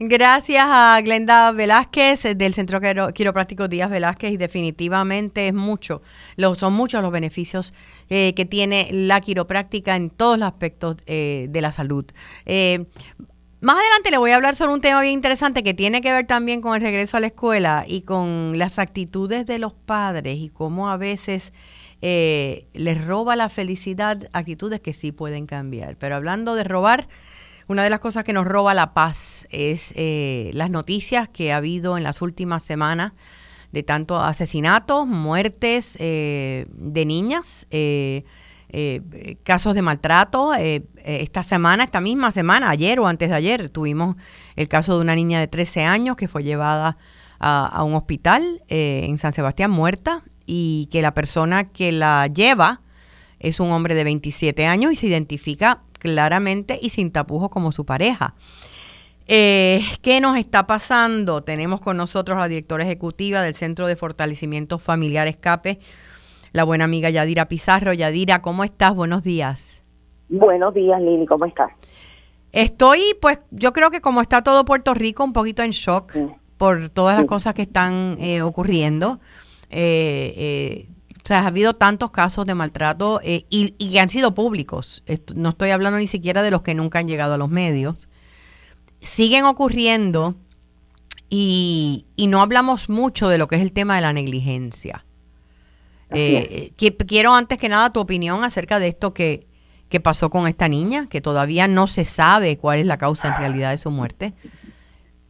Gracias a Glenda Velázquez del Centro Quiropráctico Díaz Velázquez y definitivamente es mucho, son muchos los beneficios eh, que tiene la quiropráctica en todos los aspectos eh, de la salud. Eh, más adelante le voy a hablar sobre un tema bien interesante que tiene que ver también con el regreso a la escuela y con las actitudes de los padres y cómo a veces les roba la felicidad actitudes que sí pueden cambiar. Pero hablando de robar, una de las cosas que nos roba la paz es eh, las noticias que ha habido en las últimas semanas de tanto asesinatos, muertes eh, de niñas, eh, casos de maltrato. esta semana, esta misma semana, ayer o antes de ayer, tuvimos el caso de una niña de 13 años que fue llevada a, a un hospital en San Sebastián muerta y que la persona que la lleva es un hombre de 27 años y se identifica claramente y sin tapujos como su pareja. Eh, ¿Qué nos está pasando? Tenemos con nosotros a la directora ejecutiva del Centro de Fortalecimiento Familiar Escape, la buena amiga Yadira Pizarro. Yadira, ¿cómo estás? Buenos días. Buenos días, Lili, ¿cómo estás? Estoy, pues, yo creo que como está todo Puerto Rico, un poquito en shock por todas las cosas que están eh, ocurriendo. Eh, eh o sea, ha habido tantos casos de maltrato eh, y, que han sido públicos. no estoy hablando ni siquiera de los que nunca han llegado a los medios. Siguen ocurriendo y, no hablamos mucho de lo que es el tema de la negligencia. Eh, quiero antes que nada tu opinión acerca de esto que, que pasó con esta niña, que todavía no se sabe cuál es la causa en realidad de su muerte.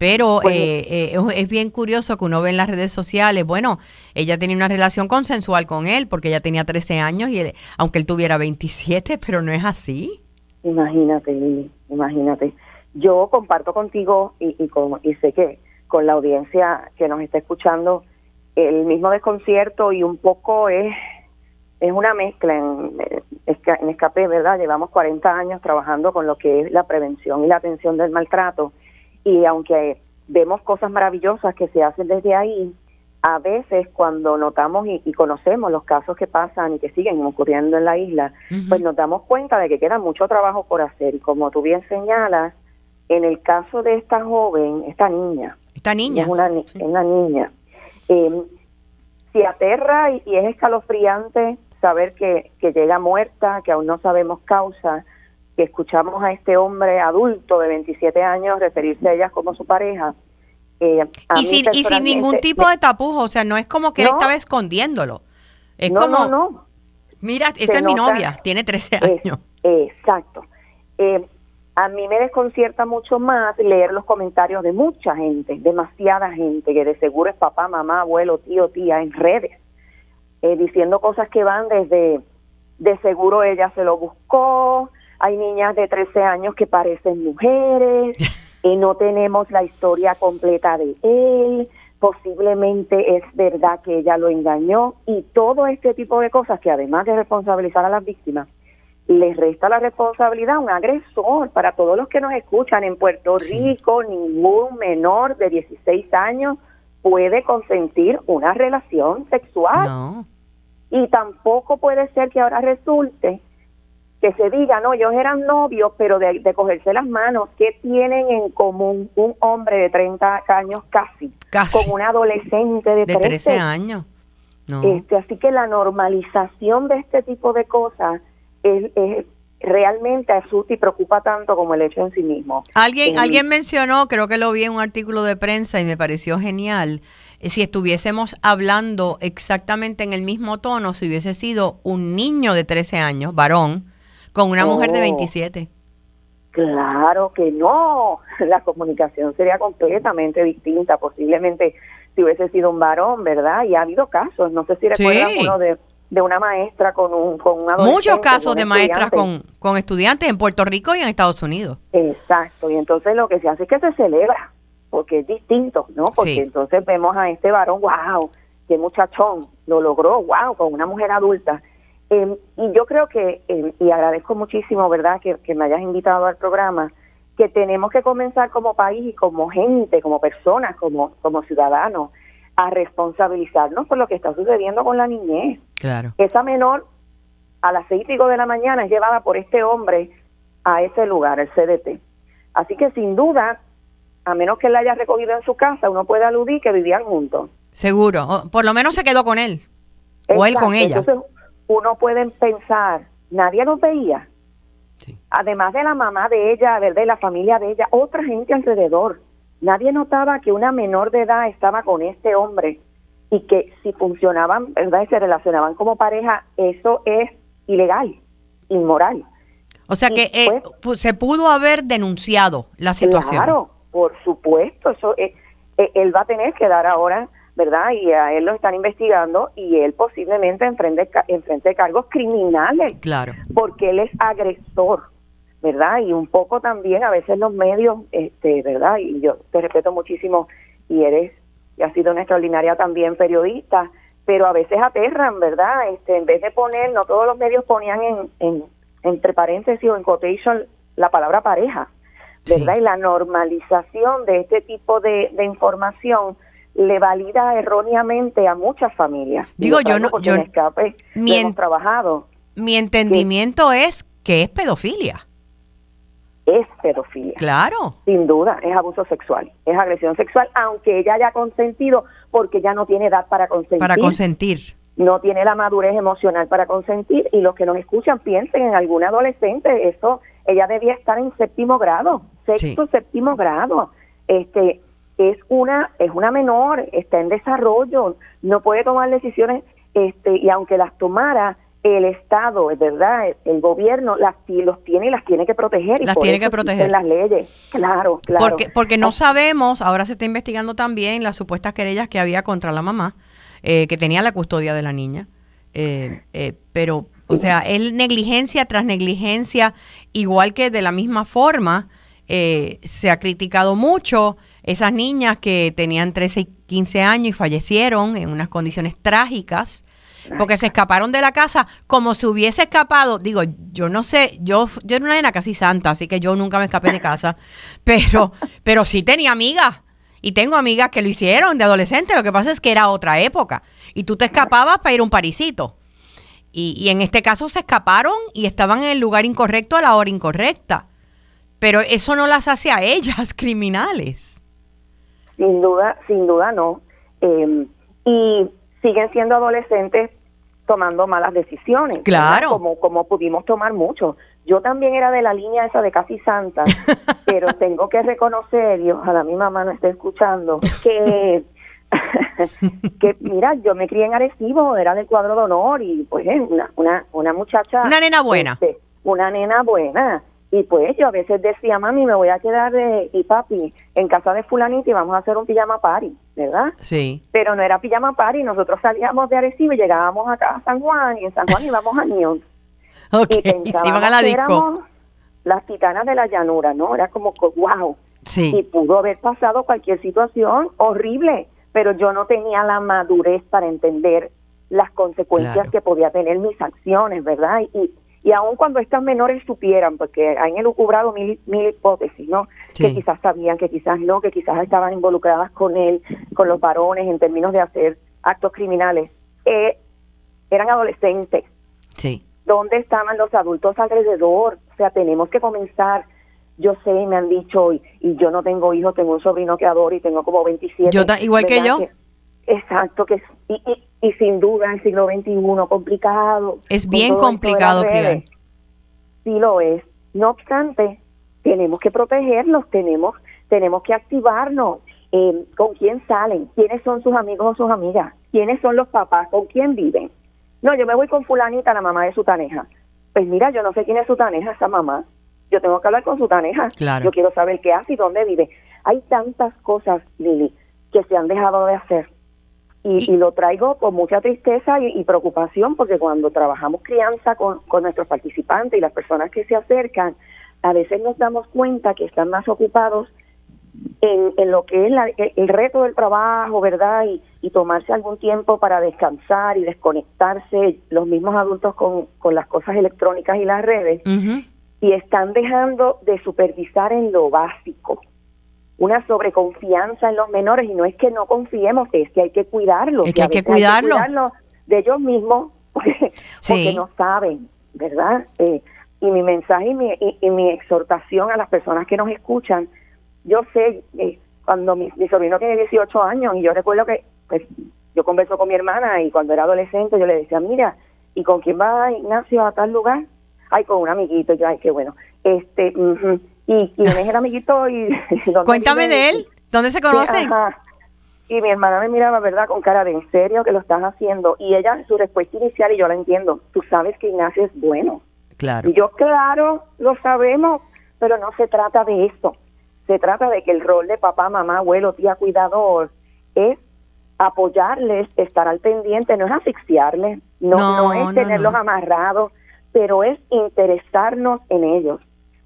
Pero eh, eh, es bien curioso que uno ve en las redes sociales, bueno, ella tenía una relación consensual con él porque ella tenía 13 años y aunque él tuviera 27, pero no es así. Imagínate, imagínate. Yo comparto contigo y, y, con, y sé que con la audiencia que nos está escuchando el mismo desconcierto y un poco es es una mezcla en, en escape, ¿verdad? Llevamos 40 años trabajando con lo que es la prevención y la atención del maltrato y aunque vemos cosas maravillosas que se hacen desde ahí, a veces cuando notamos y, conocemos los casos que pasan y que siguen ocurriendo en la isla, pues nos damos cuenta de que queda mucho trabajo por hacer. Y como tú bien señalas, en el caso de esta joven, esta niña, esta niña. es una, una niña, eh, si aterra y, y, es escalofriante saber que, que llega muerta, que aún no sabemos causa, que escuchamos a este hombre adulto de 27 años referirse a ella como su pareja. Eh, y, sin, y sin ningún tipo de tapujo, o sea, no es como que él estaba escondiéndolo. Es como, no, no. mira, esta es mi novia, tiene 13 años. exacto. Eh, a mí me desconcierta mucho más leer los comentarios de mucha gente, demasiada gente, que de seguro es papá, mamá, abuelo, tío, tía, en redes, eh, diciendo cosas que van desde de seguro ella se lo buscó, hay niñas de 13 años que parecen mujeres, [laughs] y no tenemos la historia completa de él, posiblemente es verdad que ella lo engañó y todo este tipo de cosas que además de responsabilizar a las víctimas, les resta la responsabilidad a un agresor. Para todos los que nos escuchan en Puerto Rico, ningún menor de 16 años puede consentir una relación sexual. Y tampoco puede ser que ahora resulte que se diga, no, ellos eran novios, pero de, cogerse las manos, ¿qué tienen en común un hombre de 30 años casi, con un adolescente de, 13? años? Este, así que la normalización de este tipo de cosas es, realmente asusta y preocupa tanto como el hecho en sí mismo. Alguien, alguien mencionó, creo que lo vi en un artículo de prensa y me pareció genial, eh, si estuviésemos hablando exactamente en el mismo tono, si hubiese sido un niño de 13 años, varón, con una mujer de 27. Claro que no, [laughs] la comunicación sería completamente distinta, posiblemente si hubiese sido un varón, ¿verdad? Y ha habido casos, no sé si recuerdan uno de, de, una maestra con un, con un adolescente. Muchos casos de maestras con, con estudiantes en Puerto Rico y en Estados Unidos. Exacto, y entonces lo que se hace es que se celebra, porque es distinto, ¿no? Porque entonces vemos a este varón, wow, qué muchachón, lo logró, wow, con una mujer adulta Em, y yo creo que, em, y agradezco muchísimo, ¿verdad?, que, me hayas invitado al programa, que tenemos que comenzar como país y como gente, como personas, como, como ciudadanos, a responsabilizarnos por lo que está sucediendo con la niñez. Claro. Esa menor a las seis y pico de la mañana es llevada por este hombre a ese lugar, el CDT. Así que sin duda, a menos que él la haya recogido en su casa, uno puede aludir que vivían juntos. Seguro, por lo menos se quedó con él. O él con ella uno puede pensar, nadie nos veía. Además de la mamá de ella, de la familia de ella, otra gente alrededor. Nadie notaba que una menor de edad estaba con este hombre y que si funcionaban, ¿verdad? Y se relacionaban como pareja, eso es ilegal, inmoral. O sea que eh, se pudo haber denunciado la situación. Claro, por supuesto, eso eh, eh, él va a tener que dar ahora ¿verdad? Y a él lo están investigando y él posiblemente enfrente, enfrente cargos criminales. Claro. Porque él es agresor, ¿verdad? Y un poco también a veces los medios, este, ¿verdad? Y yo te respeto muchísimo y eres, y has sido una extraordinaria también periodista, pero a veces aterran, ¿verdad? Este, en vez de poner, no todos los medios ponían en, en entre paréntesis o en quotation la palabra pareja, ¿verdad? Y la normalización de este tipo de, de le valida erróneamente a muchas familias. Digo, yo no, yo escape, mi hemos trabajado. Mi entendimiento es que es pedofilia. Es pedofilia. Claro. Sin duda, es abuso sexual, es agresión sexual, aunque ella haya consentido, porque ya no tiene edad para consentir. Para consentir. No tiene la madurez emocional para consentir y los que nos escuchan piensen en alguna adolescente, eso, ella debía estar en séptimo grado, sexto, séptimo grado. Este, es una es una menor, está en desarrollo, no puede tomar decisiones este y aunque las tomara el Estado, es verdad, el, gobierno las los tiene y las tiene que proteger. las tiene que proteger. las leyes, claro, claro. Porque, porque no sabemos, ahora se está investigando también las supuestas querellas que había contra la mamá, eh, que tenía la custodia de la niña. Eh, eh, pero, o sea, él negligencia tras negligencia, igual que de la misma forma, se ha criticado mucho esas niñas que tenían 13 y 15 años y fallecieron en unas condiciones trágicas porque se escaparon de la casa como si hubiese escapado. Digo, yo no sé, yo, yo era una nena casi santa, así que yo nunca me escapé de casa, [laughs] pero, pero sí tenía amigas. Y tengo amigas que lo hicieron de adolescente. Lo que pasa es que era otra época. Y tú te escapabas para ir a un parisito. Y, y en este caso se escaparon y estaban en el lugar incorrecto a la hora incorrecta. Pero eso no las hace a ellas [laughs] criminales. Sin duda, sin duda no. Em, y siguen siendo adolescentes tomando malas decisiones. Claro. Como, como pudimos tomar mucho. Yo también era de la línea esa de casi santa, [laughs] pero tengo que reconocer, y ojalá mi mamá no esté escuchando, que, [laughs] que mira, yo me crié en Arecibo, era del cuadro de honor y pues una, una, una muchacha. Una nena buena. Este, una nena buena. Y pues yo a veces decía, mami, me voy a quedar de, y papi en casa de fulanita y vamos a hacer un pijama party, ¿verdad? Sí. Pero no era pijama party, nosotros salíamos de Arecibo y llegábamos acá a San Juan y en San Juan íbamos a Neon. [laughs] y pensábamos a la disco. éramos las titanas de la llanura, ¿no? Era como, wow. Sí. Y pudo haber pasado cualquier situación horrible, pero yo no tenía la madurez para entender las consecuencias que podía tener mis acciones, ¿verdad? Y, y aun cuando estas menores supieran, porque han elucubrado mil, mil hipótesis, ¿no? Que quizás sabían, que quizás no, que quizás estaban involucradas con él, con los varones en términos de hacer actos criminales. Eh, eran adolescentes. Sí. ¿Dónde estaban los adultos alrededor? O sea, tenemos que comenzar. Yo sé, me han dicho, y, y yo no tengo hijos, tengo un sobrino que adoro y tengo como 27. Yo igual que yo. exacto, que y, y, y, sin duda el siglo XXI complicado. Es bien complicado criar. Sí lo es. No obstante, tenemos que protegerlos, tenemos, tenemos que activarnos. Eh, ¿Con quién salen? ¿Quiénes son sus amigos o sus amigas? ¿Quiénes son los papás? ¿Con quién viven? No, yo me voy con fulanita, la mamá de su taneja. Pues mira, yo no sé quién es su taneja, esa mamá. Yo tengo que hablar con su taneja. Yo quiero saber qué hace y dónde vive. Hay tantas cosas, Lili, que se han dejado de hacer. Y, lo traigo con mucha tristeza y, preocupación porque cuando trabajamos crianza con, con nuestros participantes y las personas que se acercan, a veces nos damos cuenta que están más ocupados en, lo que es el reto del trabajo, ¿verdad? Y, tomarse algún tiempo para descansar y desconectarse los mismos adultos con, las cosas electrónicas y las redes. Y están dejando de supervisar en lo básico. Una sobreconfianza en los menores y no es que no confiemos, es que hay que cuidarlos. Es que hay que cuidarlos. de ellos mismos [laughs] porque, no saben, ¿verdad? Eh, y mi mensaje y mi, y mi exhortación a las personas que nos escuchan yo sé, eh, cuando mi, sobrino tiene 18 años, y yo recuerdo que pues, yo converso con mi hermana y cuando era adolescente yo le decía, mira, ¿y con quién va Ignacio a tal lugar? Ay, con un amiguito, yo, ay, qué bueno. Este, ¿y quién es el amiguito? y [laughs] Cuéntame de él, ¿dónde se conocen? y mi hermana me miraba, ¿verdad?, con cara de en serio que lo estás haciendo. Y ella, su respuesta inicial, y yo la entiendo, tú sabes que Ignacio es bueno. Claro. Y yo, claro, lo sabemos, pero no se trata de eso se trata de que el rol de papá, mamá, abuelo, tía, cuidador es apoyarles, estar al pendiente, no es asfixiarles, no, no, es tenerlos amarrados, pero es interesarnos en ellos.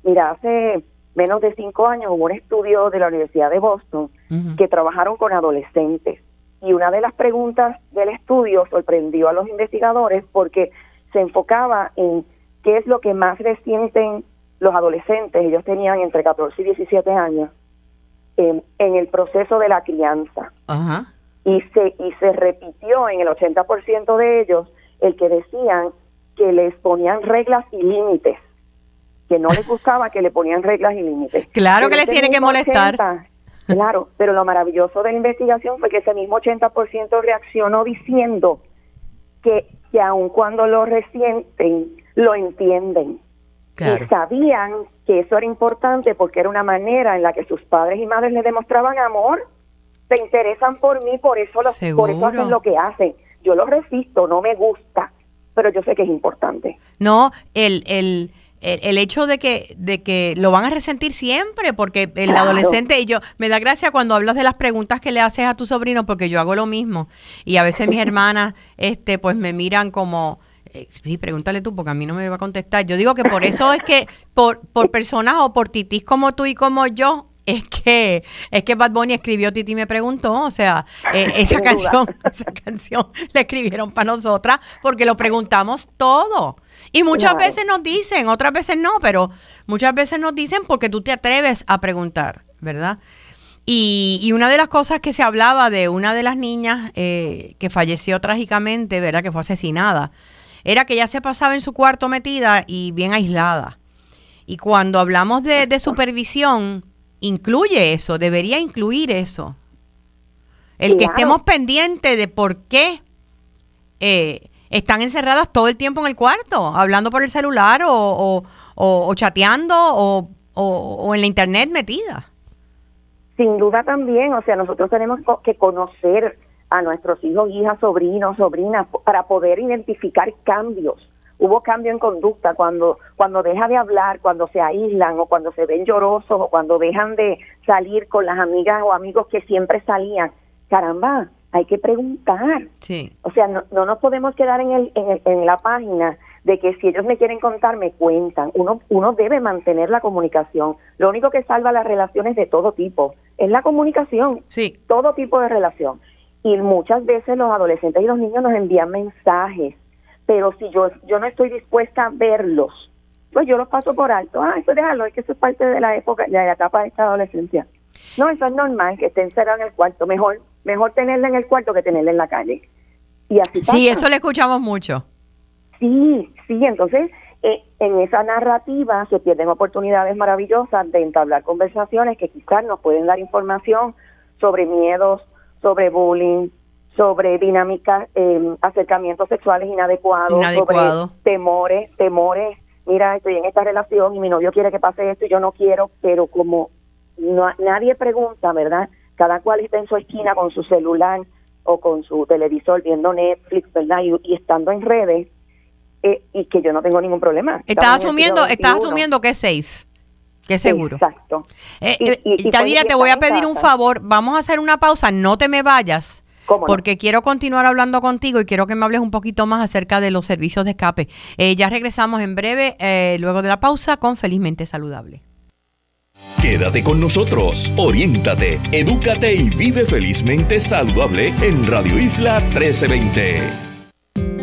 Mira, hace menos de cinco años hubo un estudio de la Universidad de Boston que trabajaron con adolescentes. Y una de las preguntas del estudio sorprendió a los investigadores porque se enfocaba en qué es lo que más resienten los adolescentes, ellos tenían entre 14 y 17 años, en el proceso de la crianza. Y, se, y se repitió en el 80% de ellos el que decían que les ponían reglas y límites, que no les gustaba que le ponían reglas y límites. Claro que les tiene que molestar. claro, pero lo maravilloso de la investigación fue que ese mismo 80% reaccionó diciendo que, que aun cuando lo resienten, lo entienden y sabían que eso era importante porque era una manera en la que sus padres y madres le demostraban amor. Se interesan por mí, por eso, lo, por eso hacen lo que hacen. Yo lo resisto, no me gusta, pero yo sé que es importante. No, el, el, el, hecho de que, de que lo van a resentir siempre, porque el adolescente, y yo, me da gracia cuando hablas de las preguntas que le haces a tu sobrino, porque yo hago lo mismo. Y a veces mis hermanas, este, pues me miran como, eh, sí, pregúntale tú, porque a mí no me va a contestar. Yo digo que por eso es que, por, por personas o por titis como tú y como yo, es que es que Bad Bunny escribió Titi me preguntó, o sea, eh, [laughs] esa canción, [laughs] esa canción la escribieron para nosotras porque lo preguntamos todo. Y muchas veces nos dicen, otras veces no, pero muchas veces nos dicen porque tú te atreves a preguntar, ¿verdad? Y, y una de las cosas que se hablaba de una de las niñas eh, que falleció trágicamente, ¿verdad? Que fue asesinada era que ella se pasaba en su cuarto metida y bien aislada. Y cuando hablamos de, supervisión, incluye eso, debería incluir eso. El que estemos pendientes de por qué eh, están encerradas todo el tiempo en el cuarto, hablando por el celular o, o, chateando o, o, en la internet metida. Sin duda también, o sea, nosotros tenemos que conocer a nuestros hijos, hijas, sobrinos, sobrinas, para poder identificar cambios. Hubo cambio en conducta cuando, cuando deja de hablar, cuando se aíslan o cuando se ven llorosos o cuando dejan de salir con las amigas o amigos que siempre salían. Caramba, hay que preguntar. Sí. O sea, no, no nos podemos quedar en, el, en, en la página de que si ellos me quieren contar, me cuentan. Uno, uno debe mantener la comunicación. Lo único que salva las relaciones de todo tipo es la comunicación. Sí. Todo tipo de relación. Y muchas veces los adolescentes y los niños nos envían mensajes, pero si yo, yo no estoy dispuesta a verlos, pues yo los paso por alto. Ah, eso déjalo, es que eso es parte de la época, de la etapa de esta adolescencia. No, eso es normal, que esté encerrado en el cuarto. Mejor, mejor tenerla en el cuarto que tenerla en la calle. Y así Sí, pasa. eso le escuchamos mucho. Sí, sí, entonces eh, en esa narrativa se pierden oportunidades maravillosas de entablar conversaciones que quizás nos pueden dar información sobre miedos, sobre bullying, sobre dinámicas, eh, acercamientos sexuales inadecuados, Inadecuado. sobre temores, temores. Mira, estoy en esta relación y mi novio quiere que pase esto y yo no quiero, pero como no, nadie pregunta, ¿verdad? Cada cual está en su esquina con su celular o con su televisor viendo Netflix, ¿verdad? Y, y estando en redes, eh, y que yo no tengo ningún problema. Estás asumiendo, estás asumiendo que es safe, que es seguro. Exacto. Eh, Y- eh, y- Yadira, te voy a pedir un favor. Vamos a hacer una pausa. No te me vayas. Porque quiero continuar hablando contigo y quiero que me hables un poquito más acerca de los servicios de escape. Eh, ya regresamos en breve, eh, luego de la pausa, con Felizmente Saludable. Quédate con nosotros, oriéntate, edúcate y vive felizmente saludable en Radio Isla 1320.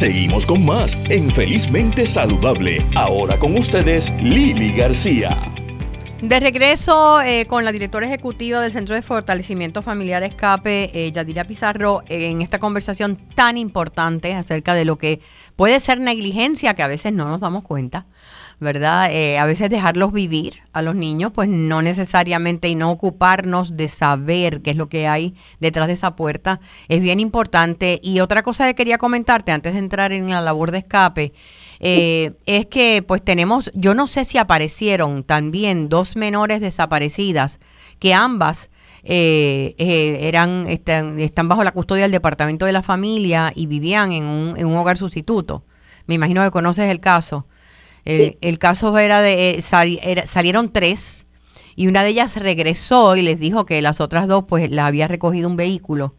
Seguimos con más en Felizmente Saludable. Ahora con ustedes, Lili García. De regreso eh, con la directora ejecutiva del Centro de Fortalecimiento Familiar Escape, eh, Yadira Pizarro, en esta conversación tan importante acerca de lo que puede ser negligencia, que a veces no nos damos cuenta, ¿verdad? Eh, a veces dejarlos vivir a los niños, pues no necesariamente y no ocuparnos de saber qué es lo que hay detrás de esa puerta es bien importante. Y otra cosa que quería comentarte antes de entrar en la labor de escape, eh, es que pues tenemos, yo no sé si aparecieron también dos menores desaparecidas, que ambas eh, eh, eran, están, están bajo la custodia del Departamento de la Familia y vivían en un, en un hogar sustituto. Me imagino que conoces el caso. El, Sí. el caso era de, eh, sal- era- salieron tres y una de ellas regresó y les dijo que las otras dos pues la había recogido un vehículo,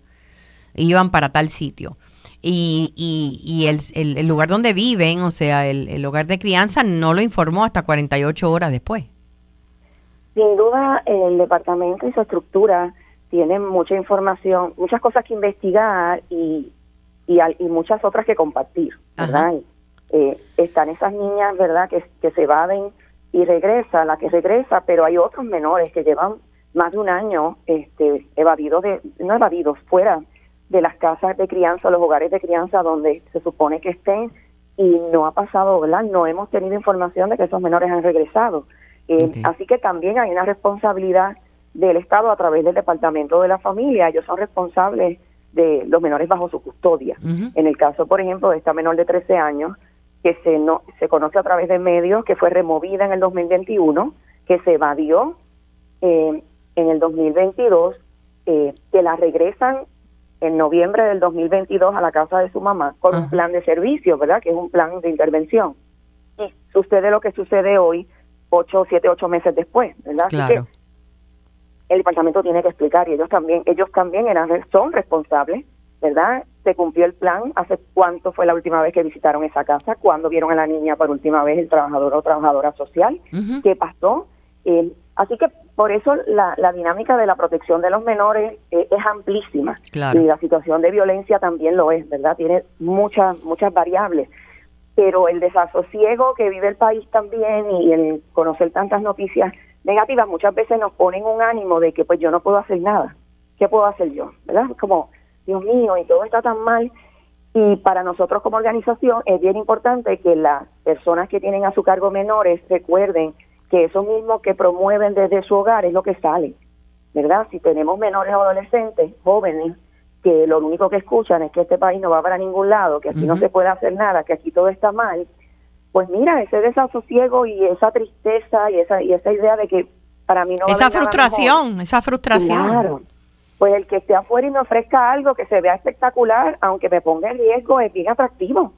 iban para tal sitio. Y, y, y el, el- el lugar donde viven, o sea, el, el hogar de crianza, no lo informó hasta 48 horas después. Sin duda, el departamento y su estructura tienen mucha información, muchas cosas que investigar y, y, al- y muchas otras que compartir, ¿verdad? Eh, están esas niñas, ¿verdad?, que, que se evaden y regresa, la que regresa, pero hay otros menores que llevan más de un año este, evadidos, de, no evadidos, fuera de las casas de crianza, los hogares de crianza donde se supone que estén y no ha pasado, ¿verdad? No hemos tenido información de que esos menores han regresado. Eh. Así que también hay una responsabilidad del Estado a través del Departamento de la Familia. Ellos son responsables de los menores bajo su custodia. En el caso, por ejemplo, de esta menor de 13 años, que se, no, se conoce a través de medios, que fue removida en el 2021, que se evadió eh, en el 2022, eh, que la regresan en noviembre del 2022 a la casa de su mamá con un plan de servicio, ¿verdad? Que es un plan de intervención. Y sucede lo que sucede hoy, ocho, siete, ocho meses después, ¿verdad? Así Claro. que el departamento tiene que explicar y ellos también, ellos también eran, son responsables, ¿verdad? Se cumplió el plan, hace cuánto fue la última vez que visitaron esa casa, cuándo vieron a la niña por última vez el trabajador o trabajadora social, Ujú. qué pasó. Eh, así que por eso la, la dinámica de la protección de los menores eh, es amplísima Claro. y la situación de violencia también lo es, ¿verdad? Tiene muchas muchas variables, pero el desasosiego que vive el país también y el conocer tantas noticias negativas muchas veces nos ponen un ánimo de que pues yo no puedo hacer nada. ¿Qué puedo hacer yo? ¿Verdad? Como Dios mío, y todo está tan mal y para nosotros como organización es bien importante que las personas que tienen a su cargo menores recuerden que eso mismo que promueven desde su hogar es lo que sale, ¿verdad? Si tenemos menores o adolescentes, jóvenes, que lo único que escuchan es que este país no va para ningún lado, que aquí no se puede hacer nada, que aquí todo está mal, pues mira, ese desasosiego y esa tristeza y esa, y esa idea de que para mí no va a Esa nada frustración, mejor. esa frustración. Claro. Pues el que esté afuera y me ofrezca algo que se vea espectacular, aunque me ponga en riesgo, es bien atractivo.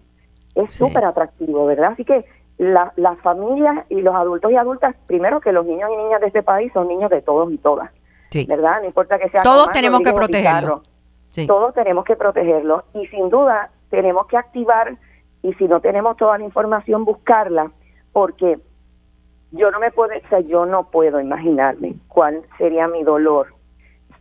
Es Sí. súper atractivo, ¿verdad? Así que la- las familias y los adultos y adultas, primero que los niños y niñas de este país son niños de todos y todas, Sí. ¿verdad? No importa que sea Todos tenemos que Rodríguez o protegerlo. Pizarro. Sí. Todos tenemos que protegerlos y sin duda tenemos que activar y si no tenemos toda la información buscarla porque yo no me puedo, o sea, yo no puedo imaginarme cuál sería mi dolor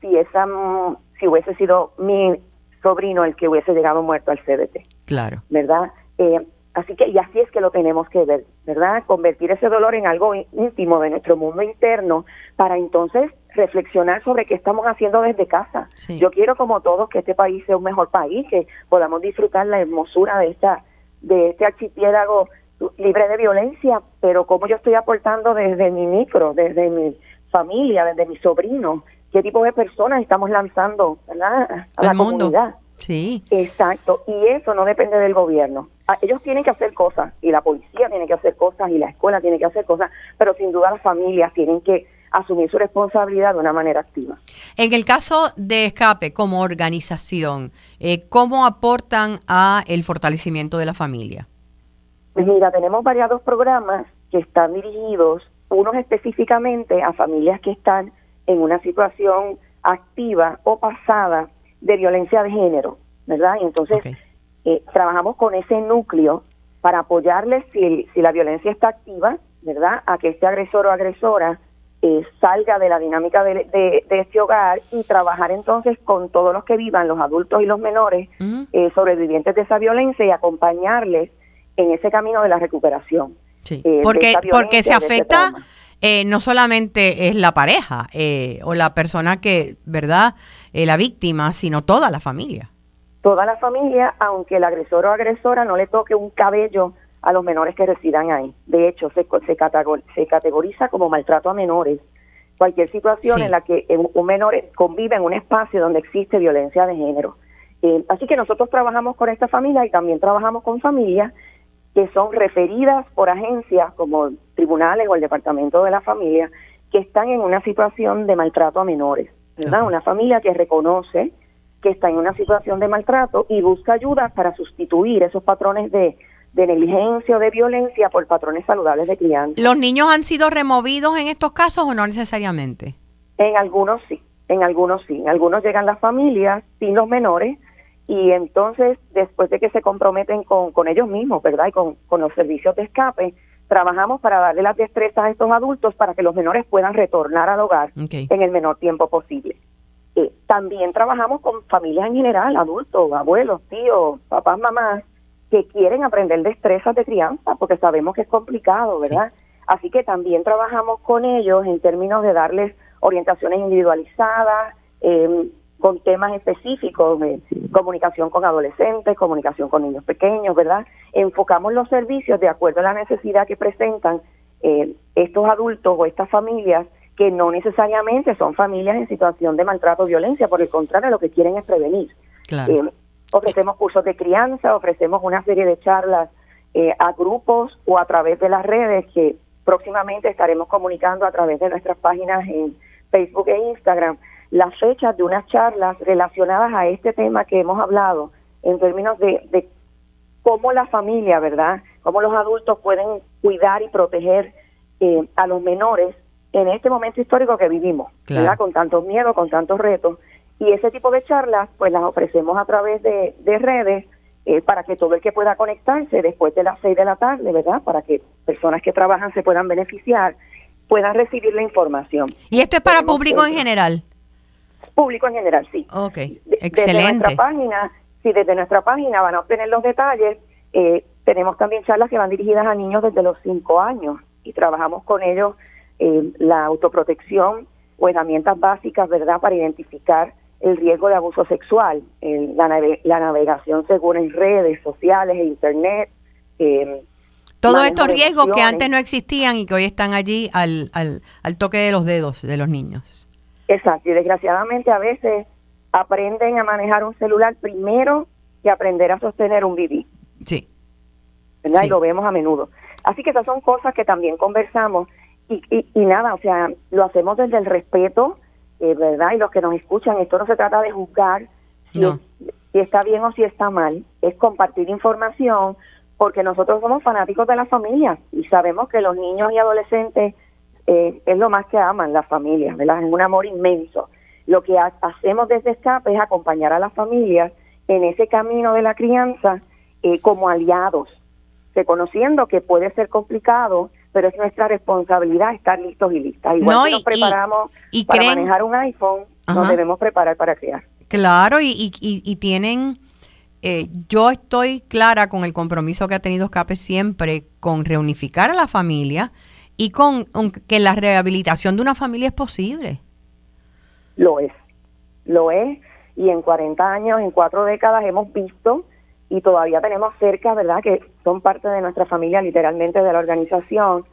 si esa mm, si hubiese sido mi sobrino el que hubiese llegado muerto al CDT, Claro. ¿verdad? Eh, así que y así es que lo tenemos que ver, ¿verdad? Convertir ese dolor en algo íntimo de nuestro mundo interno para entonces reflexionar sobre qué estamos haciendo desde casa. Sí. Yo quiero como todos que este país sea un mejor país, que podamos disfrutar la hermosura de esta de este archipiélago libre de violencia, pero cómo yo estoy aportando desde mi micro, desde mi familia, desde mis sobrinos, qué tipo de personas estamos lanzando ¿verdad? a la mundo. comunidad. Sí. Exacto, y eso no depende del gobierno. Ah, Ellos tienen que hacer cosas, y la policía tiene que hacer cosas, y la escuela tiene que hacer cosas, pero sin duda las familias tienen que asumir su responsabilidad de una manera activa. En el caso de Escape como organización, eh, ¿cómo aportan a el fortalecimiento de la familia? Pues mira, tenemos variados programas que están dirigidos, unos específicamente a familias que están en una situación activa o pasada de violencia de género, ¿verdad? Y entonces eh, trabajamos con ese núcleo para apoyarles si, si la violencia está activa, ¿verdad? A que este agresor o agresora eh, salga de la dinámica de, de- de este hogar y trabajar entonces con todos los que vivan, los adultos y los menores, Ujú. eh, sobrevivientes de esa violencia y acompañarles en ese camino de la recuperación. Sí. eh, porque, porque se afecta. Eh, no solamente es la pareja eh, o la persona que, ¿verdad? Eh, la víctima, sino toda la familia. Toda la familia, aunque el agresor o agresora no le toque un cabello a los menores que residan ahí. De hecho, se, se, categor- se categoriza como maltrato a menores. Cualquier situación Sí. en la que un un menor convive en un espacio donde existe violencia de género. Eh, así que nosotros trabajamos con esta familia y también trabajamos con familias que son referidas por agencias como tribunales o el Departamento de la Familia que están en una situación de maltrato a menores, ¿verdad? Una familia que reconoce que está en una situación de maltrato y busca ayuda para sustituir esos patrones de, de negligencia o de violencia por patrones saludables de crianza. ¿Los niños han sido removidos en estos casos o no necesariamente? En algunos sí, en algunos sí. En algunos llegan las familias sin los menores y entonces después de que se comprometen con, con ellos mismos, ¿verdad? Y con, con los servicios de escape, trabajamos para darle las destrezas a estos adultos para que los menores puedan retornar al hogar en el menor tiempo posible. Eh, también trabajamos con familias en general, adultos, abuelos, tíos, papás, mamás, que quieren aprender destrezas de crianza, porque sabemos que es complicado, ¿verdad? Así que también trabajamos con ellos en términos de darles orientaciones individualizadas, eh, con temas específicos de comunicación con adolescentes, comunicación con niños pequeños, ¿verdad? Enfocamos los servicios de acuerdo a la necesidad que presentan eh, estos adultos o estas familias que no necesariamente son familias en situación de maltrato o violencia, por el contrario, lo que quieren es prevenir. Claro. Eh, ofrecemos cursos de crianza, ofrecemos una serie de charlas eh, a grupos o a través de las redes que próximamente estaremos comunicando a través de nuestras páginas en Facebook e Instagram las fechas de unas charlas relacionadas a este tema que hemos hablado en términos de, de cómo la familia, ¿verdad? Cómo los adultos pueden cuidar y proteger eh, a los menores en este momento histórico que vivimos, Claro. ¿verdad? Con tantos miedos, con tantos retos. Y ese tipo de charlas, pues las ofrecemos a través de, de redes eh, para que todo el que pueda conectarse después de las seis de la tarde, ¿verdad? Para que personas que trabajan se puedan beneficiar, puedan recibir la información. ¿Y esto es para tenemos público en general? Público en general, sí. Ok, De- Desde excelente. nuestra página, sí, desde nuestra página van a obtener los detalles. Eh, tenemos también charlas que van dirigidas a niños desde los cinco años y trabajamos con ellos eh, la autoprotección o herramientas básicas, ¿verdad?, para identificar el riesgo de abuso sexual, la, nave- la navegación segura en redes sociales e internet. eh, Todos estos riesgos que antes no existían y que hoy están allí al, al, al toque de los dedos de los niños. Exacto, y desgraciadamente a veces aprenden a manejar un celular primero que aprender a sostener un BB. Sí. ¿verdad? Sí. Y lo vemos a menudo. Así que esas son cosas que también conversamos y, y, nada, o sea, lo hacemos desde el respeto, eh, ¿verdad? Y los que nos escuchan, esto no se trata de juzgar si, si está bien o si está mal, es compartir información porque nosotros somos fanáticos de la familia y sabemos que los niños y adolescentes eh, es lo más que aman las familias, ¿verdad? Es un amor inmenso. Lo que hacemos desde Escape es acompañar a las familias en ese camino de la crianza eh, como aliados, reconociendo que puede ser complicado, pero es nuestra responsabilidad estar listos y listas. Igual que nos preparamos para manejar un iPhone, nos debemos preparar para criar. Claro, y, y, tienen, eh, yo estoy clara con el compromiso que ha tenido Escape siempre con reunificar a la familia y con que la rehabilitación de una familia es posible. Lo es, lo es, y en 40 años, en cuatro décadas hemos visto y todavía tenemos cerca, ¿verdad?, que son parte de nuestra familia, literalmente de la organización,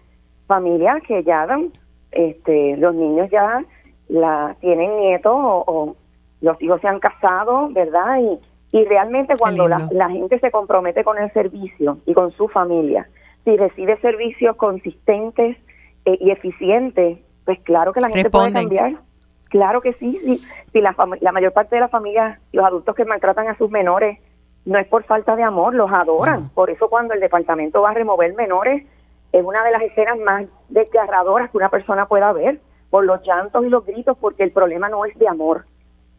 familias que ya dan, este, los niños ya la tienen nietos o, los hijos se han casado, ¿verdad? Y, y realmente cuando la, la, gente se compromete con el servicio y con su familia, si recibe servicios consistentes eh, y eficientes, pues claro que la gente puede cambiar. Claro que sí, sí. Si la, la mayor parte de la familia, los adultos que maltratan a sus menores, no es por falta de amor, los adoran. Por eso cuando el departamento va a remover menores, es una de las escenas más desgarradoras que una persona pueda ver, por los llantos y los gritos, porque el problema no es de amor,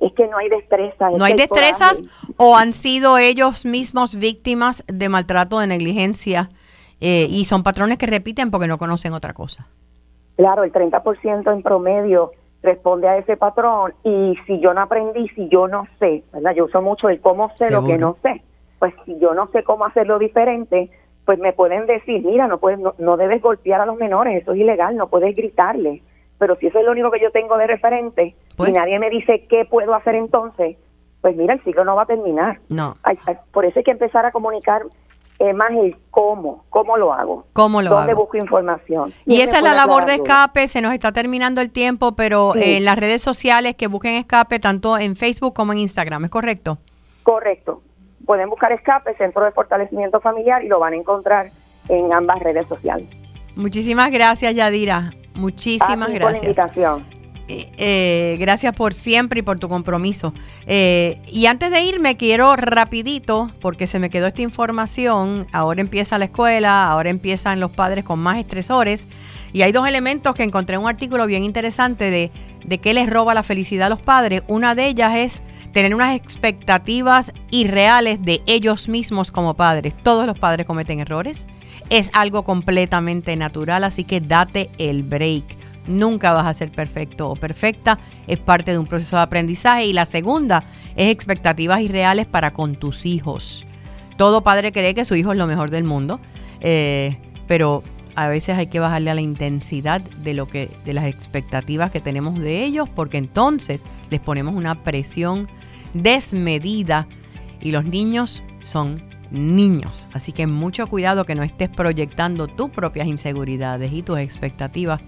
es que no hay destreza. ¿No hay destrezas o han sido ellos mismos víctimas de maltrato, de negligencia eh, y son patrones que repiten porque no conocen otra cosa? Claro, el 30% en promedio responde a ese patrón y si yo no aprendí, si yo no sé, ¿verdad? Yo uso mucho el cómo sé lo que no sé. Pues si yo no sé cómo hacerlo diferente, pues me pueden decir, mira, no puedes no, debes golpear a los menores, eso es ilegal, no puedes gritarle. Pero si eso es lo único que yo tengo de referente y pues nadie me dice qué puedo hacer entonces, pues mira, el ciclo no va a terminar. No. por eso hay que empezar a comunicar es más el cómo, cómo lo hago. ¿Cómo lo ¿Dónde busco información? Y, esa es la labor de escape, se nos está terminando el tiempo, pero en las redes sociales que busquen escape, tanto en Facebook como en Instagram, ¿es correcto? Correcto. Pueden buscar escape, Centro de Fortalecimiento Familiar, y lo van a encontrar en ambas redes sociales. Muchísimas gracias, Yadira. Muchísimas gracias. Por la invitación. Eh, gracias por siempre y por tu compromiso. Eh, y antes de irme, quiero rapidito, porque se me quedó esta información, ahora empieza la escuela, ahora empiezan los padres con más estresores, y hay dos elementos que encontré en un artículo bien interesante de, de qué les roba la felicidad a los padres. Una de ellas es tener unas expectativas irreales de ellos mismos como padres. Todos los padres cometen errores. Es algo completamente natural, así que date el break Nunca vas a ser perfecto o perfecta. Es parte de un proceso de aprendizaje. Y la segunda es expectativas irreales para con tus hijos. Todo padre cree que su hijo es lo mejor del mundo, eh, pero a veces hay que bajarle a la intensidad de lo que, de las expectativas que tenemos de ellos, porque entonces les ponemos una presión desmedida y los niños son niños. Así que mucho cuidado que no estés proyectando tus propias inseguridades y tus expectativas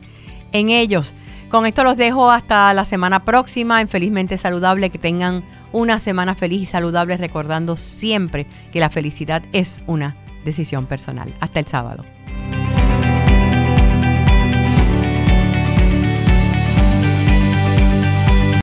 en ellos. Con esto los dejo hasta la semana próxima en Felizmente Saludable. Que tengan una semana feliz y saludable recordando siempre que la felicidad es una decisión personal. Hasta el sábado.